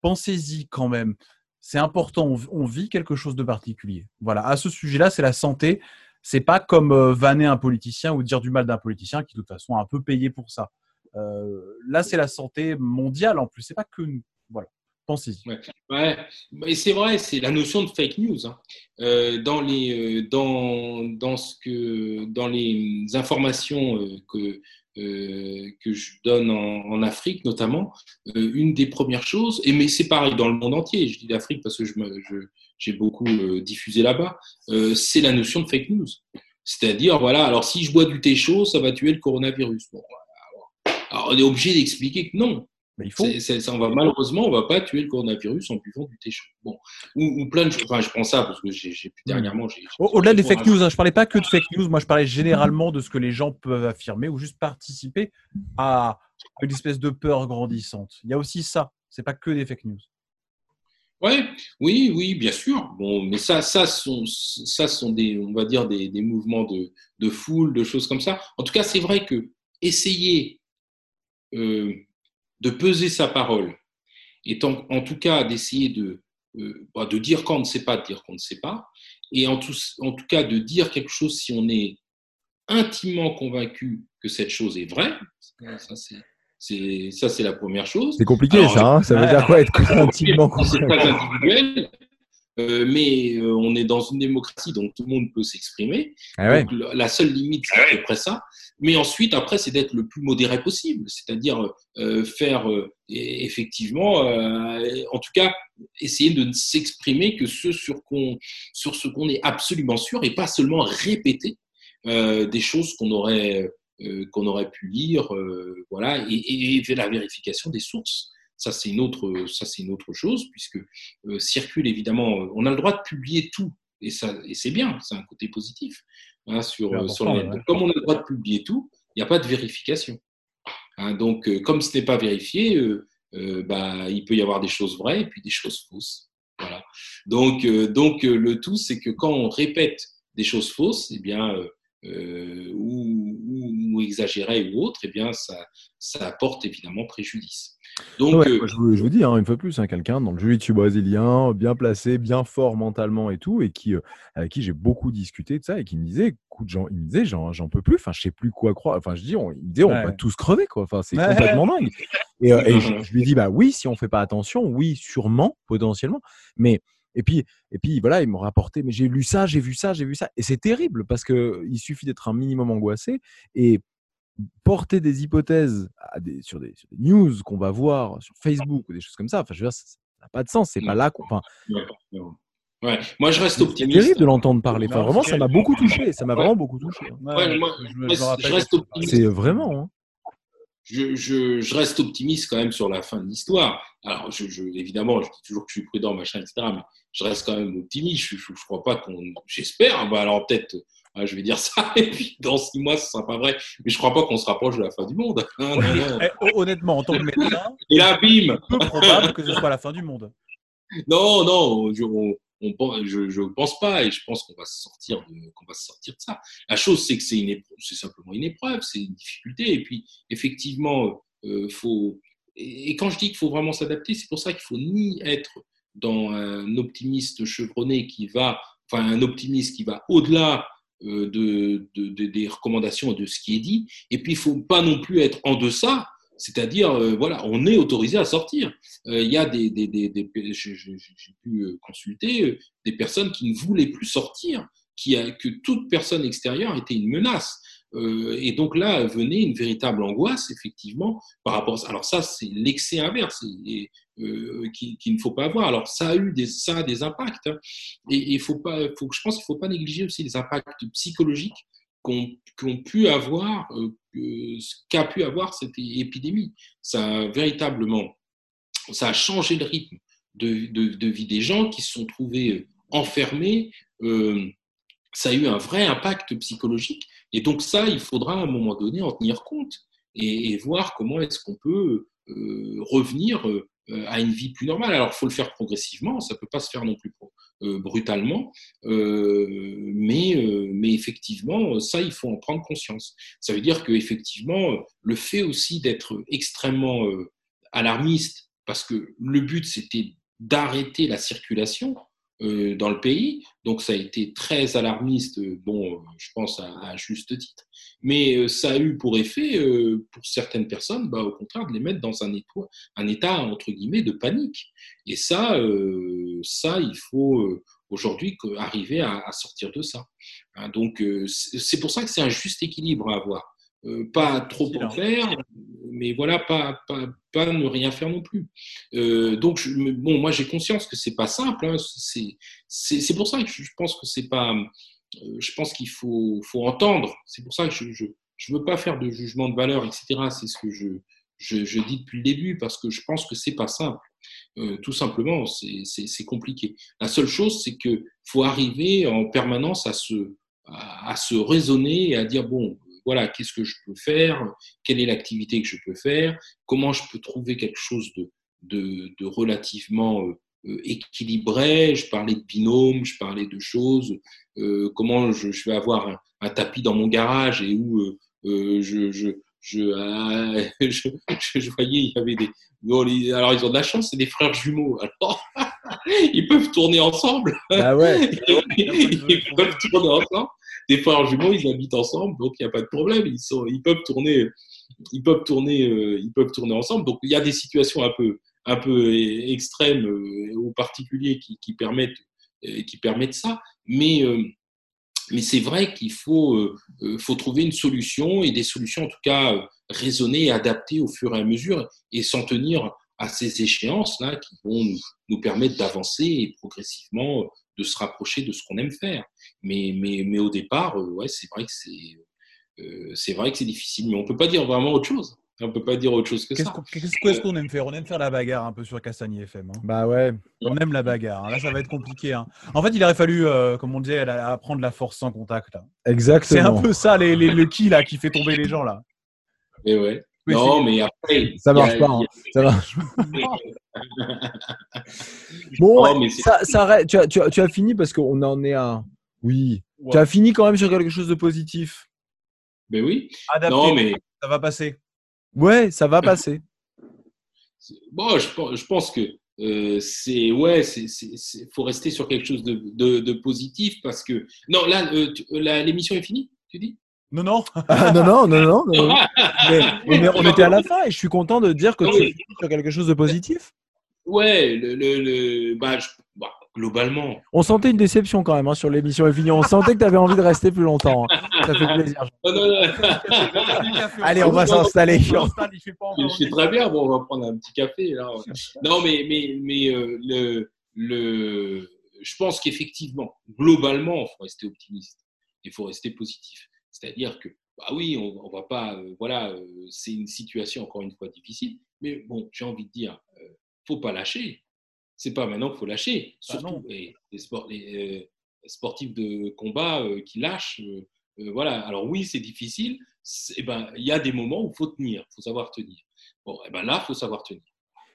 C: Pensez-y quand même. C'est important, on, vit quelque chose de particulier. Voilà, à ce sujet-là, c'est la santé. C'est pas comme euh, vanner un politicien ou dire du mal d'un politicien qui, de toute façon, a un peu payé pour ça. Euh, là, c'est la santé mondiale en plus. C'est pas que nous. Voilà, pensez-y.
D: Ouais, et c'est vrai, c'est la notion de fake news. hein. Euh, dans, les, euh, dans, dans, ce que, dans les informations euh, que, euh, que je donne en, en Afrique notamment, euh, une des premières choses, et mais c'est pareil dans le monde entier, je dis l'Afrique parce que je me- je- j'ai beaucoup euh, diffusé là-bas, euh, c'est la notion de fake news. C'est-à-dire, voilà, alors si je bois du thé chaud, ça va tuer le coronavirus. Bon, alors on est obligé d'expliquer que non,
C: Mais il faut.
D: on va, malheureusement, on va pas tuer le coronavirus en buvant du thé chaud. Bon. Ou, ou plein de choses. Enfin, je prends ça parce que j'ai dernièrement. j'ai- j'ai-
C: Au- Au-delà des fake news, hein, je parlais pas que de fake news, moi je parlais généralement de ce que les gens peuvent affirmer ou juste participer à une espèce de peur grandissante. Il y a aussi ça, c'est pas que des fake news.
D: Ouais, oui, oui, bien sûr. Bon, mais ça, ça sont, ça sont des, on va dire des, des mouvements de, de foule, de choses comme ça. En tout cas, c'est vrai que essayer euh, de peser sa parole, et en, en tout cas d'essayer de, euh, bah, de dire quand on ne sait pas, de dire qu'on ne sait pas, et en tout, en tout cas de dire quelque chose si on est intimement convaincu que cette chose est vraie. Ça, c'est, c'est, ça, c'est la première chose.
B: c'est compliqué,
D: Alors,
B: ça. hein ça veut
C: ouais.
B: dire quoi être *laughs* intimement
D: C'est
B: convaincu?
D: très individuel, euh, mais euh, on est dans une démocratie, donc tout le monde peut s'exprimer.
B: Ah ouais.
D: La seule limite, c'est à peu près ça. Mais ensuite, après, c'est d'être le plus modéré possible, c'est-à-dire euh, faire effectivement, en tout cas, essayer de ne s'exprimer que ce sur, qu'on, sur ce qu'on est absolument sûr et pas seulement répéter des choses qu'on aurait, qu'on aurait pu lire, voilà, et, et, et la vérification des sources. Ça c'est une autre, ça c'est une autre chose puisque euh, circule évidemment, euh, on a le droit de publier tout et ça, et c'est bien, c'est un côté positif hein, sur,
C: C'est
D: sur le
C: important,
D: net.
C: ouais.
D: Donc, Comme on a le droit de publier tout, il n'y a pas de vérification. Hein, donc, euh, comme ce n'est pas vérifié, euh, euh, bah, il peut y avoir des choses vraies et puis des choses fausses. Voilà. Donc, euh, donc euh, le tout, c'est que quand on répète des choses fausses, eh bien, euh, euh, ou, ou, ou exagérées ou autres, eh bien, ça, ça apporte évidemment préjudice. Donc,
B: Ouais,
D: euh,
B: je, vous, je vous dis, hein, une fois de plus, hein, quelqu'un dans le jiu-jitsu brésilien, bien placé, bien fort mentalement et tout, et qui, euh, avec qui j'ai beaucoup discuté de ça, et qui me disait, écoute, j'en, il me disait, j'en, j'en peux plus, enfin, je sais plus quoi croire. Enfin, je dis, on, il me disait, on
C: Ouais.
B: va tous crever, quoi. Enfin, c'est
C: Ouais.
B: complètement dingue. Et, euh, et je, je lui dis, bah oui, si on fait pas attention, oui, sûrement, potentiellement, mais et puis, et puis voilà, il me rapportait, mais j'ai lu ça, j'ai vu ça, j'ai vu ça, et c'est terrible parce que il suffit d'être un minimum angoissé et porter des hypothèses à des, sur, des, sur des news qu'on va voir sur Facebook ou des choses comme ça. Enfin, je veux dire, ça n'a pas de sens. C'est pas là qu'on. Enfin,
D: ouais, ouais. Moi, je reste
B: c'est
D: optimiste.
B: terrible de l'entendre parler. Enfin, vraiment,
C: c'est
B: ça m'a beaucoup touché. Ça m'a
D: Ouais.
B: vraiment beaucoup touché. hein.
C: Ouais,
D: moi,
C: je me- je
D: je reste optimiste.
B: C'est vraiment. hein.
D: je, je, je reste optimiste quand même sur la fin de l'histoire. Alors, je, je, évidemment, je dis toujours que je suis prudent, machin, etc. Mais je reste quand même optimiste. Je ne crois pas qu'on. J'espère. Bah, alors, peut-être, ah, je vais dire ça, *laughs* et puis dans six mois, ce ne sera pas vrai. Mais je ne crois pas qu'on se rapproche de la fin du monde. *laughs* non, non.
C: Eh, hon- honnêtement, en tant que médecin,
D: Et là, bim
C: peu probable que ce soit la fin du monde. *laughs*
D: Non, non, je, on, on pense- je, je pense pas, et je pense qu'on va se sortir de, qu'on va se sortir de ça. La chose, c'est que c'est une épreuve, c'est simplement une épreuve, c'est une difficulté, et puis effectivement, euh, faut. Et et quand je dis qu'il faut vraiment s'adapter, c'est pour ça qu'il faut ni être dans un optimiste chevronné qui va, enfin un optimiste qui va au-delà de, de- de- des recommandations de ce qui est dit, et puis il faut pas non plus être en deçà. C'est-à-dire, euh, voilà, on est autorisé à sortir. Euh, Il y a des, des, j'ai pu euh, consulter euh, des personnes qui ne voulaient plus sortir, qui que toute personne extérieure était une menace. Euh, et donc là venait une véritable angoisse, effectivement, par rapport à ça. Alors ça, c'est l'excès inverse et, euh, qu'il qui ne faut pas avoir. Alors ça a eu des, ça a des impacts. hein. Et il faut pas, faut, je pense qu'il ne faut pas négliger aussi les impacts psychologiques qu'ont qu'ont pu avoir, euh, qu'a pu avoir cette épidémie. Ça a véritablement, ça a changé le rythme de, vie des gens qui se sont trouvés enfermés. Ça a eu un vrai impact psychologique. Et donc ça, il faudra à un moment donné en tenir compte et, voir comment est-ce qu'on peut euh, revenir euh, à une vie plus normale. Alors, il faut le faire progressivement, ça ne peut pas se faire non plus euh, brutalement, mais, mais effectivement, ça, il faut en prendre conscience. Ça veut dire qu'effectivement, le fait aussi d'être extrêmement alarmiste, parce que le but, c'était d'arrêter la circulation euh, dans le pays, donc ça a été très alarmiste, euh, bon, euh, je pense à, juste titre, mais euh, ça a eu pour effet, euh, pour certaines personnes, bah, au contraire, de les mettre dans un état, un état entre guillemets, de panique. Et ça, euh, ça il faut aujourd'hui arriver à, sortir de ça. Hein, donc, c'est pour ça que c'est un juste équilibre à avoir. Euh, pas trop en faire, mais voilà, pas, pas, pas ne rien faire non plus. Euh, donc, je- bon, moi j'ai conscience que c'est pas simple. hein, c'est pour ça que je pense que c'est pas. euh, Je pense qu'il faut, faut entendre. C'est pour ça que je je, je veux pas faire de jugement de valeur, etc. C'est ce que je, je, je dis depuis le début parce que je pense que c'est pas simple. Euh, tout simplement, c'est compliqué. La seule chose, c'est que faut arriver en permanence à se à, à se raisonner et à dire bon, voilà, qu'est-ce que je peux faire, quelle est l'activité que je peux faire, comment je peux trouver quelque chose de, de, de relativement euh, euh, équilibré. Je parlais de binôme, je parlais de choses, euh, comment je, je vais avoir un, un tapis dans mon garage et où euh, je, je, je, ah, *laughs* je, je- je voyais, il y avait des. bon, les- alors, ils ont de la chance, c'est des frères jumeaux. *laughs* Alors, ils peuvent tourner ensemble.
B: Ah ouais. *laughs*
D: ils peuvent tourner ensemble. Des frères jumeaux, ils habitent ensemble, donc il n'y a pas de problème. Ils, peuvent tourner, ils peuvent tourner, euh, ils peuvent tourner ensemble. Donc il y a des situations un peu, un peu extrêmes euh, ou particuliers qui, permettent, euh, qui permettent ça. Mais, euh, mais c'est vrai qu'il faut, faut trouver une solution et des solutions en tout cas raisonnées adaptées au fur et à mesure et s'en tenir à ces échéances-là qui vont nous, nous permettre d'avancer et progressivement euh, de se rapprocher de ce qu'on aime faire. Mais, mais, mais au départ, euh, ouais, c'est vrai que c'est euh, c'est vrai que c'est difficile, mais on peut pas dire vraiment autre chose. On peut pas dire autre chose que
C: Qu'est-ce
D: ça.
C: qu'on qu'est-ce- qu'on aime faire? On aime faire la bagarre un peu sur Castagnier FM. hein.
B: Bah ouais.
C: On aime la bagarre. hein. Là, ça va être compliqué. hein. En fait, il aurait fallu, euh, comme on disait, apprendre la force sans contact. là. C'est
B: Exactement.
C: un peu ça, les, les- le qui là, qui fait tomber les gens là.
D: Mais ouais.
C: Mais
D: non, mais après.
B: Ça
D: il y a-
B: marche pas. hein.
D: a-
B: Ça marche. *laughs* Bon,
D: Non, mais c'est-
B: ça, ça arrête. tu, as, tu as- tu as fini parce qu'on en est à. Oui. Tu as fini quand même sur quelque chose de positif.
D: Mais oui.
C: Adapté,
D: Non, mais
C: ça va passer.
B: Ouais, ça va passer.
D: bon, je, pense- je pense que euh, c'est ouais, c'est faut rester sur quelque chose de, de, de positif parce que non, là, euh, la- l'émission est finie. Tu dis?
C: Non, non.
B: Ah, non, non, non, non. non, *laughs* non. Mais, mais on était à la fin et je suis content de dire que tu
D: oui.
B: es fini sur quelque chose de positif.
D: Ouais, le, le, le- bah, je- bah, globalement.
B: On sentait une déception quand même hein, sur l'émission finie. On sentait que tu avais envie de rester plus longtemps. hein. Ça fait plaisir.
D: Non, non, non. *laughs*
B: Allez, on va s'installer.
D: C'est très bien, bon, on va prendre un petit café. Là. Non, mais, mais, mais euh, le, le, je pense qu'effectivement, globalement, il faut rester optimiste. Il faut rester positif. C'est-à-dire que, bah oui, on, on va pas. euh, voilà, euh, c'est une situation encore une fois difficile. Mais bon, j'ai envie de dire, euh, faut pas lâcher. C'est pas maintenant qu'il faut lâcher.
C: Bah
D: Surtout les, les sport- les, sportifs de combat qui lâchent. voilà. Alors oui, c'est difficile. Eh ben, il y a des moments où il faut tenir, il faut savoir tenir. Bon, eh ben là, il faut savoir tenir.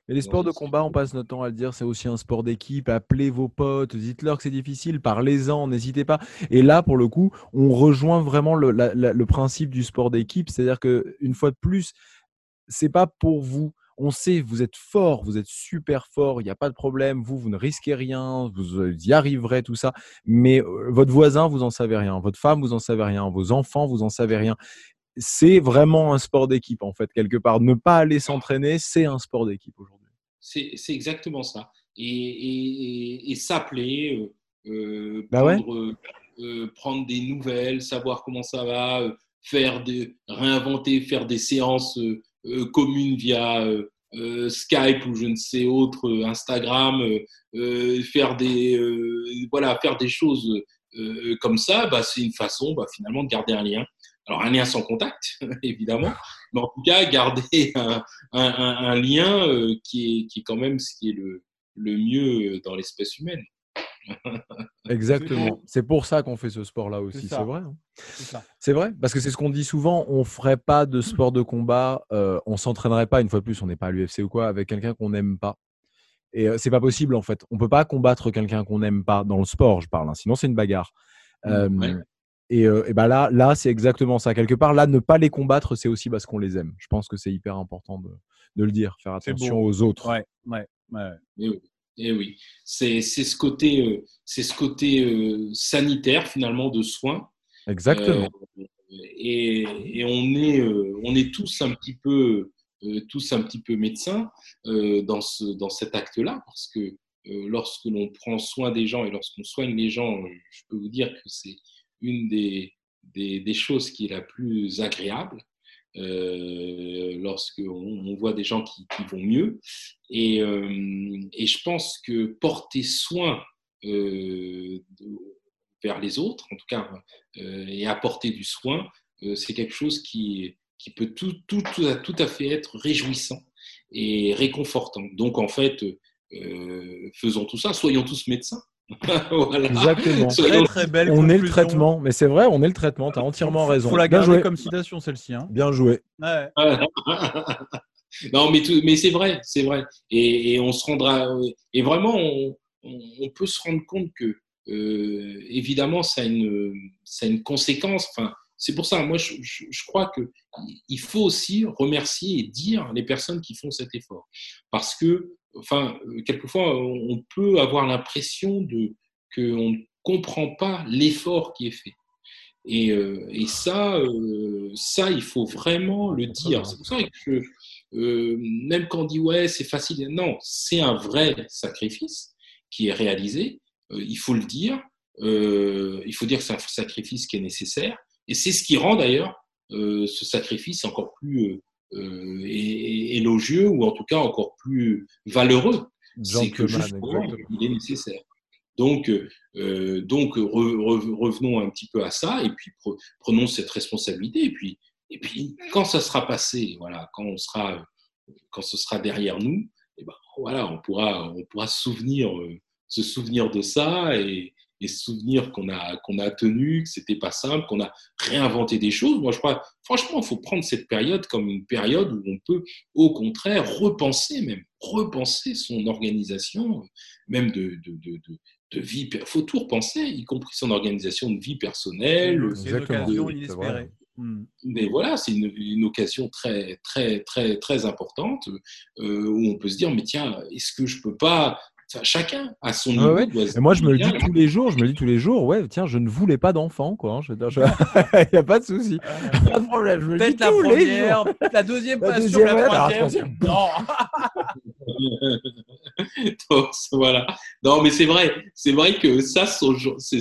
B: Et les sports de combat, on passe notre temps à le dire, c'est aussi un sport d'équipe. Appelez vos potes, dites-leur que c'est difficile, parlez-en, n'hésitez pas. Et là, pour le coup, on rejoint vraiment le, la- la- le principe du sport d'équipe, c'est-à-dire que une fois de plus, c'est pas pour vous. On sait, vous êtes fort, vous êtes super fort, il n'y a pas de problème, vous, vous ne risquez rien, vous euh, y arriverez, tout ça. Mais euh, votre voisin, vous en savez rien, votre femme, vous en savez rien, vos enfants, vous en savez rien. C'est vraiment un sport d'équipe, en fait, quelque part. Ne pas aller s'entraîner, c'est un sport d'équipe aujourd'hui.
D: C'est c'est exactement ça. Et, et, et- et s'appeler, euh, euh,
B: Bah
D: prendre, euh, euh, prendre des nouvelles, savoir comment ça va, euh, faire des, réinventer, faire des séances communes via Skype ou je ne sais autre, Instagram, faire des voilà, faire des choses comme ça, bah, c'est une façon bah, finalement de garder un lien. Alors un lien sans contact, *laughs* évidemment, mais en tout cas garder *laughs* un, un, un- un lien euh, qui, est, qui est quand même ce qui est le, le mieux dans l'espèce humaine. *laughs*
B: Exactement. C'est pour ça qu'on fait ce sport-là aussi, c'est vrai. hein.
C: C'est
B: vrai, parce que c'est ce qu'on dit souvent, on ferait pas de sport de combat, euh, on s'entraînerait pas, une fois de plus, on n'est pas à l'UFC ou quoi, avec quelqu'un qu'on n'aime pas. Et euh, c'est pas possible en fait. On peut pas combattre quelqu'un qu'on n'aime pas dans le sport, je parle. hein, Sinon, c'est une bagarre. Euh,
D: Ouais.
B: Et, euh, et ben là, là, c'est exactement ça. Quelque part, là, ne pas les combattre, c'est aussi parce qu'on les aime. Je pense que c'est hyper important de, de le dire, faire attention aux autres.
C: Ouais, ouais, ouais.
D: Et oui, eh oui. c'est c'est ce côté, euh, c'est ce côté euh, sanitaire finalement de soins.
B: Exactement.
D: Euh, et, et on est, euh, on est tous un petit peu, euh, tous un petit peu médecins euh, dans ce, dans cet acte-là, parce que euh, lorsque l'on prend soin des gens et lorsqu'on soigne les gens, je peux vous dire que c'est une des, des, choses qui est la plus agréable. Euh, lorsque on, voit des gens qui, vont mieux et, euh, et je pense que porter soin euh, vers les autres, en tout cas, euh, et apporter du soin, c'est quelque chose qui, qui peut tout, tout, à, tout à fait être réjouissant et réconfortant. Donc, en fait, faisons tout ça, soyons tous médecins. *laughs* voilà.
B: Exactement.
C: Très
D: Soyons-
C: très belle.
B: On est le traitement, mais c'est vrai, on est le traitement. Tu as entièrement raison.
C: Faut la
B: Bien
C: garder
B: joué.
C: comme citation celle-ci. Hein.
B: Bien joué.
C: Ouais. *laughs*
D: non, mais, tout- mais c'est vrai, c'est vrai. Et, et on se rendra. Et vraiment, on, on- on peut se rendre compte que, euh, évidemment, ça a une, ça a une conséquence. Enfin, c'est pour ça, moi, je, je- je crois que il faut aussi remercier et dire les personnes qui font cet effort, parce que, enfin, quelquefois, on peut avoir l'impression de qu'on ne comprend pas l'effort qui est fait. Et, euh, et ça, euh, ça, il faut vraiment le dire. C'est pour ça que euh, même quand on dit ouais, c'est facile, non, c'est un vrai sacrifice qui est réalisé. Il faut le dire. Il faut dire que c'est un sacrifice qui est nécessaire. Et c'est ce qui rend d'ailleurs euh, ce sacrifice encore plus euh, euh, élogieux ou en tout cas encore plus valeureux. C'est que justement, il est nécessaire. Donc, euh, donc re- re- revenons un petit peu à ça et puis pre- prenons cette responsabilité et puis Et puis, quand ça sera passé, voilà, quand, on sera, quand ce sera derrière nous, et ben, voilà, on pourra, on pourra se, souvenir, se souvenir de ça et, et se souvenir qu'on a, qu'on a tenu, que c'était pas simple, qu'on a réinventé des choses. Moi, je crois, franchement, il faut prendre cette période comme une période où on peut, au contraire, repenser même, repenser son organisation, même de, de, de, de vie. Il faut tout repenser, y compris son organisation de vie personnelle.
C: C'est une occasion inespérée.
D: Hmm. Mais voilà, c'est une, une, occasion très, très, très, très importante euh, où on peut se dire, mais tiens, est-ce que je peux pas chacun a son niveau.
B: Ouais, ouais. Et moi, je me le dis tous les jours. Je me dis tous les jours, ouais, tiens, je ne voulais pas d'enfant, quoi. Il *laughs* n'y a pas de souci. *laughs* Pas de problème. Je me le dis
C: la
B: tous
C: première,
B: les jours.
C: la deuxième,
B: La
C: pas sûr,
B: deuxième,
C: la troisième. Non. *laughs*
D: Donc, voilà. Non, mais c'est vrai. C'est vrai que ça, c'est,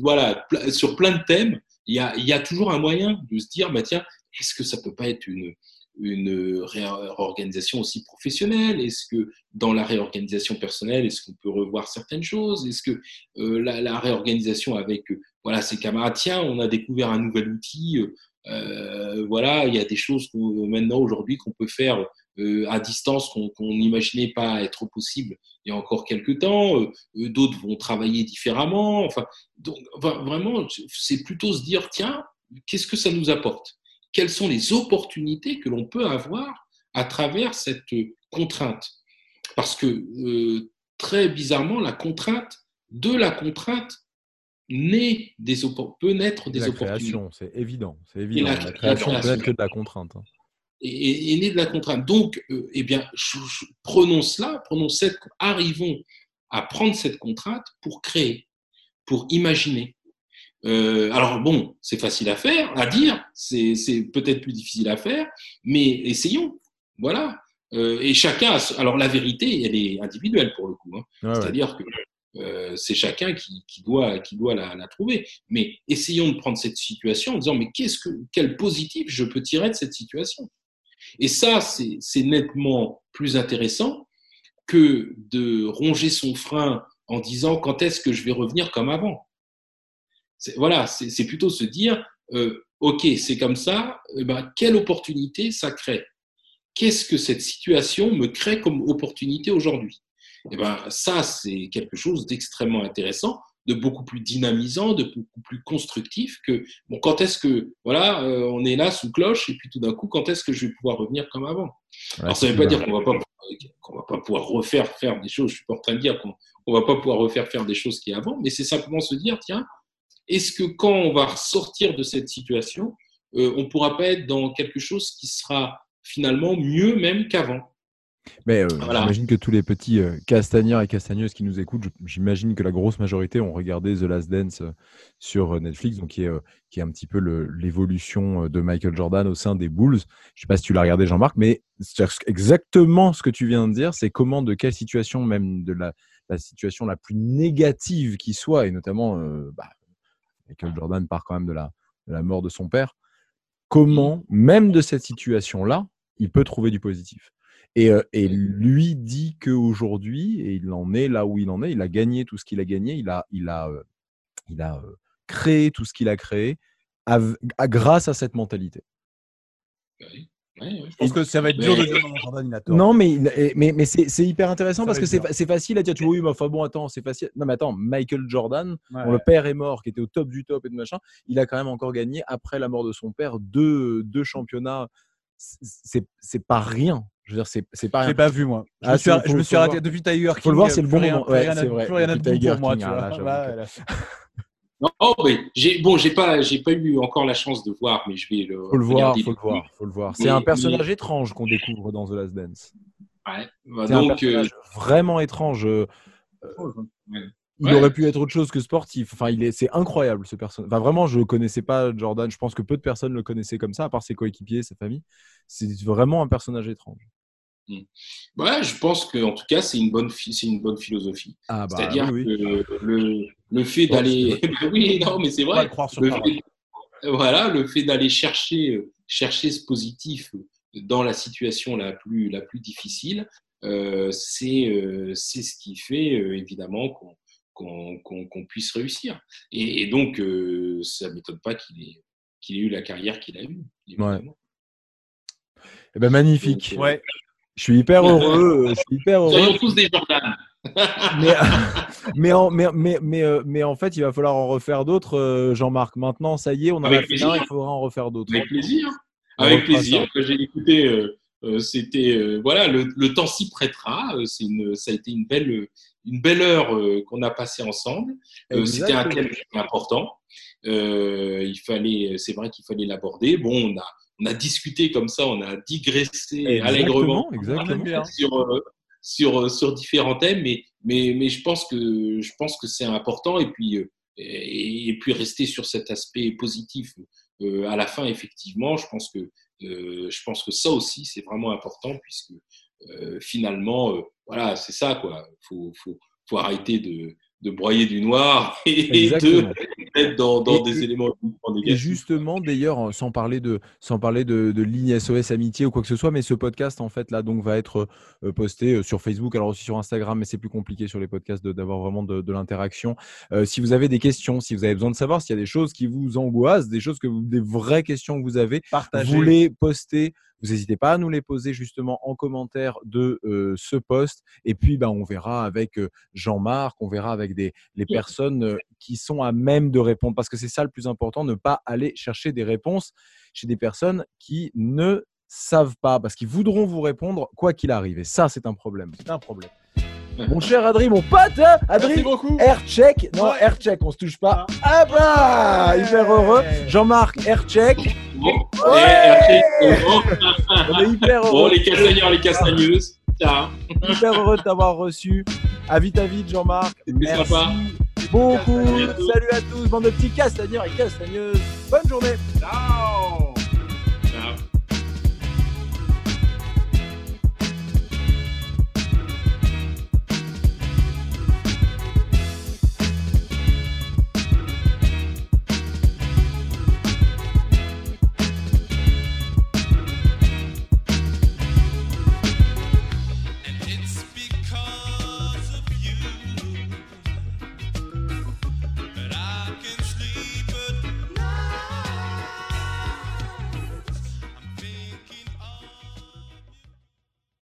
D: voilà, sur plein de thèmes, il y a, il y a toujours un moyen de se dire, bah, tiens, est-ce que ça peut pas être une, une réorganisation aussi professionnelle? Est-ce que dans la réorganisation personnelle, est-ce qu'on peut revoir certaines choses? Est-ce que euh, la, réorganisation avec euh, voilà ses camarades, tiens, on a découvert un nouvel outil, euh, voilà, il y a des choses maintenant aujourd'hui qu'on peut faire euh, à distance qu'on n'imaginait pas être possible il y a encore quelques temps. Euh, D'autres vont travailler différemment. Enfin, donc vraiment, c'est plutôt se dire tiens, qu'est-ce que ça nous apporte? Quelles sont les opportunités que l'on peut avoir à travers cette contrainte. Parce que euh, très bizarrement, la contrainte, de la contrainte, naît des peut naître des
B: la
D: opportunités.
B: création, c'est évident. C'est évident.
D: la-
B: La, création
D: la
B: peut être que de la contrainte. hein.
D: Et, et- et naît de la contrainte. Donc, euh, eh bien, je- je- prenons cela, prenons cette, arrivons à prendre cette contrainte pour créer, pour imaginer. Euh, alors bon, c'est facile à faire, à dire, c'est peut-être plus difficile à faire, mais essayons. Voilà. Euh, et chacun, a, alors la vérité, elle est individuelle pour le coup. hein.
B: Ouais.
D: C'est-à-dire que euh, c'est chacun qui, qui doit, qui doit la, la trouver. Mais essayons de prendre cette situation en disant, mais qu'est-ce que, quel positif je peux tirer de cette situation? Et ça, c'est nettement plus intéressant que de ronger son frein en disant, quand est-ce que je vais revenir comme avant? Voilà, c'est plutôt se dire, euh, OK, c'est comme ça, eh ben, quelle opportunité ça crée? Qu'est-ce que cette situation me crée comme opportunité aujourd'hui? Eh ben, ça, c'est quelque chose d'extrêmement intéressant, de beaucoup plus dynamisant, de beaucoup plus constructif que, bon, quand est-ce que, voilà, euh, on est là sous cloche, et puis tout d'un coup, quand est-ce que je vais pouvoir revenir comme avant?
B: Ouais,
D: Alors, ça ne veut pas
B: bien.
D: dire qu'on va pas, qu'on va pas pouvoir refaire faire des choses, je suis pas en train de dire qu'on on va pas pouvoir refaire faire des choses qui avant, mais c'est simplement se dire, tiens, est-ce que quand on va sortir de cette situation, euh, on pourra pas être dans quelque chose qui sera finalement mieux même qu'avant?
B: Mais euh,
D: Voilà.
B: j'imagine que tous les petits euh, castagneurs et castagneuses qui nous écoutent, j'imagine que la grosse majorité ont regardé The Last Dance euh, sur Netflix, donc qui est, qui est un petit peu l'évolution de Michael Jordan au sein des Bulls. Je sais pas si tu l'as regardé, Jean-Marc, mais c'est exactement ce que tu viens de dire, c'est comment, de quelle situation, même de la, la situation la plus négative qui soit, et notamment, bah, Michael Jordan part quand même de la, de la mort de son père, comment, même de cette situation-là, il peut trouver du positif? Et, euh, et lui dit qu'aujourd'hui, et il en est là où il en est, il a gagné tout ce qu'il a gagné, il a, il a, euh, il a euh, créé tout ce qu'il a créé à- grâce à cette mentalité.
D: Oui. Ouais.
C: Je pense que ça va être dur de dire non.
B: Non, mais, et- mais, mais c'est c'est hyper intéressant
C: Ça
B: parce que c'est facile à dire, tu vois, oui, mais enfin bon, attends, c'est facile. Non, mais attends, Michael Jordan,
C: Ouais.
B: dont le père est mort, qui était au top du top et de machin, il a quand même encore gagné, après la mort de son père, deux, deux championnats. C'est c'est pas rien. Je veux dire, c'est c'est pas
C: Je
B: rien.
C: l'ai pas vu, moi. Je
B: Ah,
C: me suis, je me suis
B: le
C: arrêté depuis Tiger King.
B: Faut le voir, c'est le bon
C: rien-
B: moment. Ouais,
C: rien à-
B: c'est vrai.
C: Plus rien à pour moi, tu
B: ah,
C: vois. *laughs*
D: Non, oh, mais j'ai bon, j'ai pas, j'ai pas eu encore la chance de voir, mais je vais le.
B: Faut le voir, faut le voir, faut le voir. C'est un
D: mais-
B: personnage étrange qu'on découvre dans The Last Dance.
D: Ouais. Bah,
B: C'est un
D: euh,
B: personnage vraiment étrange. euh,
D: ouais.
B: Il
D: Ouais.
B: aurait pu être autre chose que sportif. Enfin, il est, c'est incroyable ce personnage. Enfin, vraiment, je ne connaissais pas Jordan. Je pense que peu de personnes le connaissaient comme ça, à part ses coéquipiers, sa famille. C'est vraiment un personnage étrange.
D: Ouais, je pense que en tout cas, c'est une bonne, c'est une bonne philosophie.
B: Ah bah
D: C'est-à-dire
B: oui, oui.
D: que le, le fait d'aller, *laughs* oui, non, mais c'est vrai.
C: le parole.
D: fait, voilà, le fait d'aller chercher, chercher ce positif dans la situation la plus, la plus difficile, euh, c'est, euh, c'est ce qui fait euh, évidemment qu'on, qu'on, qu'on, qu'on puisse réussir. Et, et donc, euh, ça ne m'étonne pas qu'il ait, qu'il ait eu la carrière qu'il a eue. évidemment.
B: Eh ben, magnifique.
D: Donc, euh,
C: Ouais.
B: Je suis hyper heureux. euh, Je suis hyper heureux.
D: Soyons tous des Jordan.
B: mais, *laughs* mais, en, mais, mais, mais, euh, mais en fait, il va falloir en refaire d'autres, euh, Jean-Marc. Maintenant, ça y est, on en
D: Avec
B: a fait un, il faudra en refaire d'autres.
D: Avec plaisir.
B: On
D: Avec plaisir. J'ai écouté. euh, euh, C'était euh, voilà, le, le temps s'y prêtera. Une, ça a été une belle, une belle heure qu'on a passée ensemble. C'était un thème important. Il fallait, c'est vrai qu'il fallait l'aborder. Bon, on a, on a discuté comme ça, on a digressé allègrement
B: Exactement, *laughs*
D: sur, euh, sur, euh, sur différents thèmes, mais, mais, mais je pense que, je pense que c'est important. Et puis, euh, et, et puis rester sur cet aspect positif euh, à la fin, effectivement, je pense que, euh, je pense que ça aussi, c'est vraiment important puisque euh, finalement, voilà, c'est ça, quoi. Il faut, faut, faut arrêter de, de broyer du noir *laughs* et
B: Exactement.
D: de être dans, dans
B: Et-
D: des
B: et-
D: éléments
B: Et justement, d'ailleurs, sans parler de, sans parler de, de ligne SOS amitié ou quoi que ce soit, mais ce podcast en fait là donc va être euh, posté euh, sur Facebook, alors aussi sur Instagram, mais c'est plus compliqué sur les podcasts de- d'avoir vraiment de, de l'interaction. Euh, si vous avez des questions, si vous avez besoin de savoir s'il y a des choses qui vous angoissent, des choses que vous, des vraies questions que vous avez,
C: Partagez.
B: vous les postez. Vous n'hésitez pas à nous les poser justement en commentaire de euh, ce post. Et puis, ben, on verra avec euh, Jean-Marc, on verra avec des, les personnes euh, qui sont à même de répondre. Parce que c'est ça le plus important, ne pas aller chercher des réponses chez des personnes qui ne savent pas, parce qu'ils voudront vous répondre quoi qu'il arrive. Et ça, c'est un problème. C'est un problème. Mon cher Adri, mon pote, hein,
C: Merci
B: Adri,
C: beaucoup.
B: air check. Non,
C: Ouais.
B: air check, on se touche pas. Ah bah, hyper heureux. Jean-Marc, air check.
D: Bon,
B: Ouais.
D: et après, bon,
B: On est hyper
D: bon,
B: heureux.
D: les castagneurs, les castagneuses, ça.
B: hyper heureux de t'avoir reçu. À vite, à vite, Jean-Marc. Merci
D: sympa.
B: beaucoup. Salut à tous, bande de petits castagneurs et castagneuses. Bonne journée.
C: Ciao.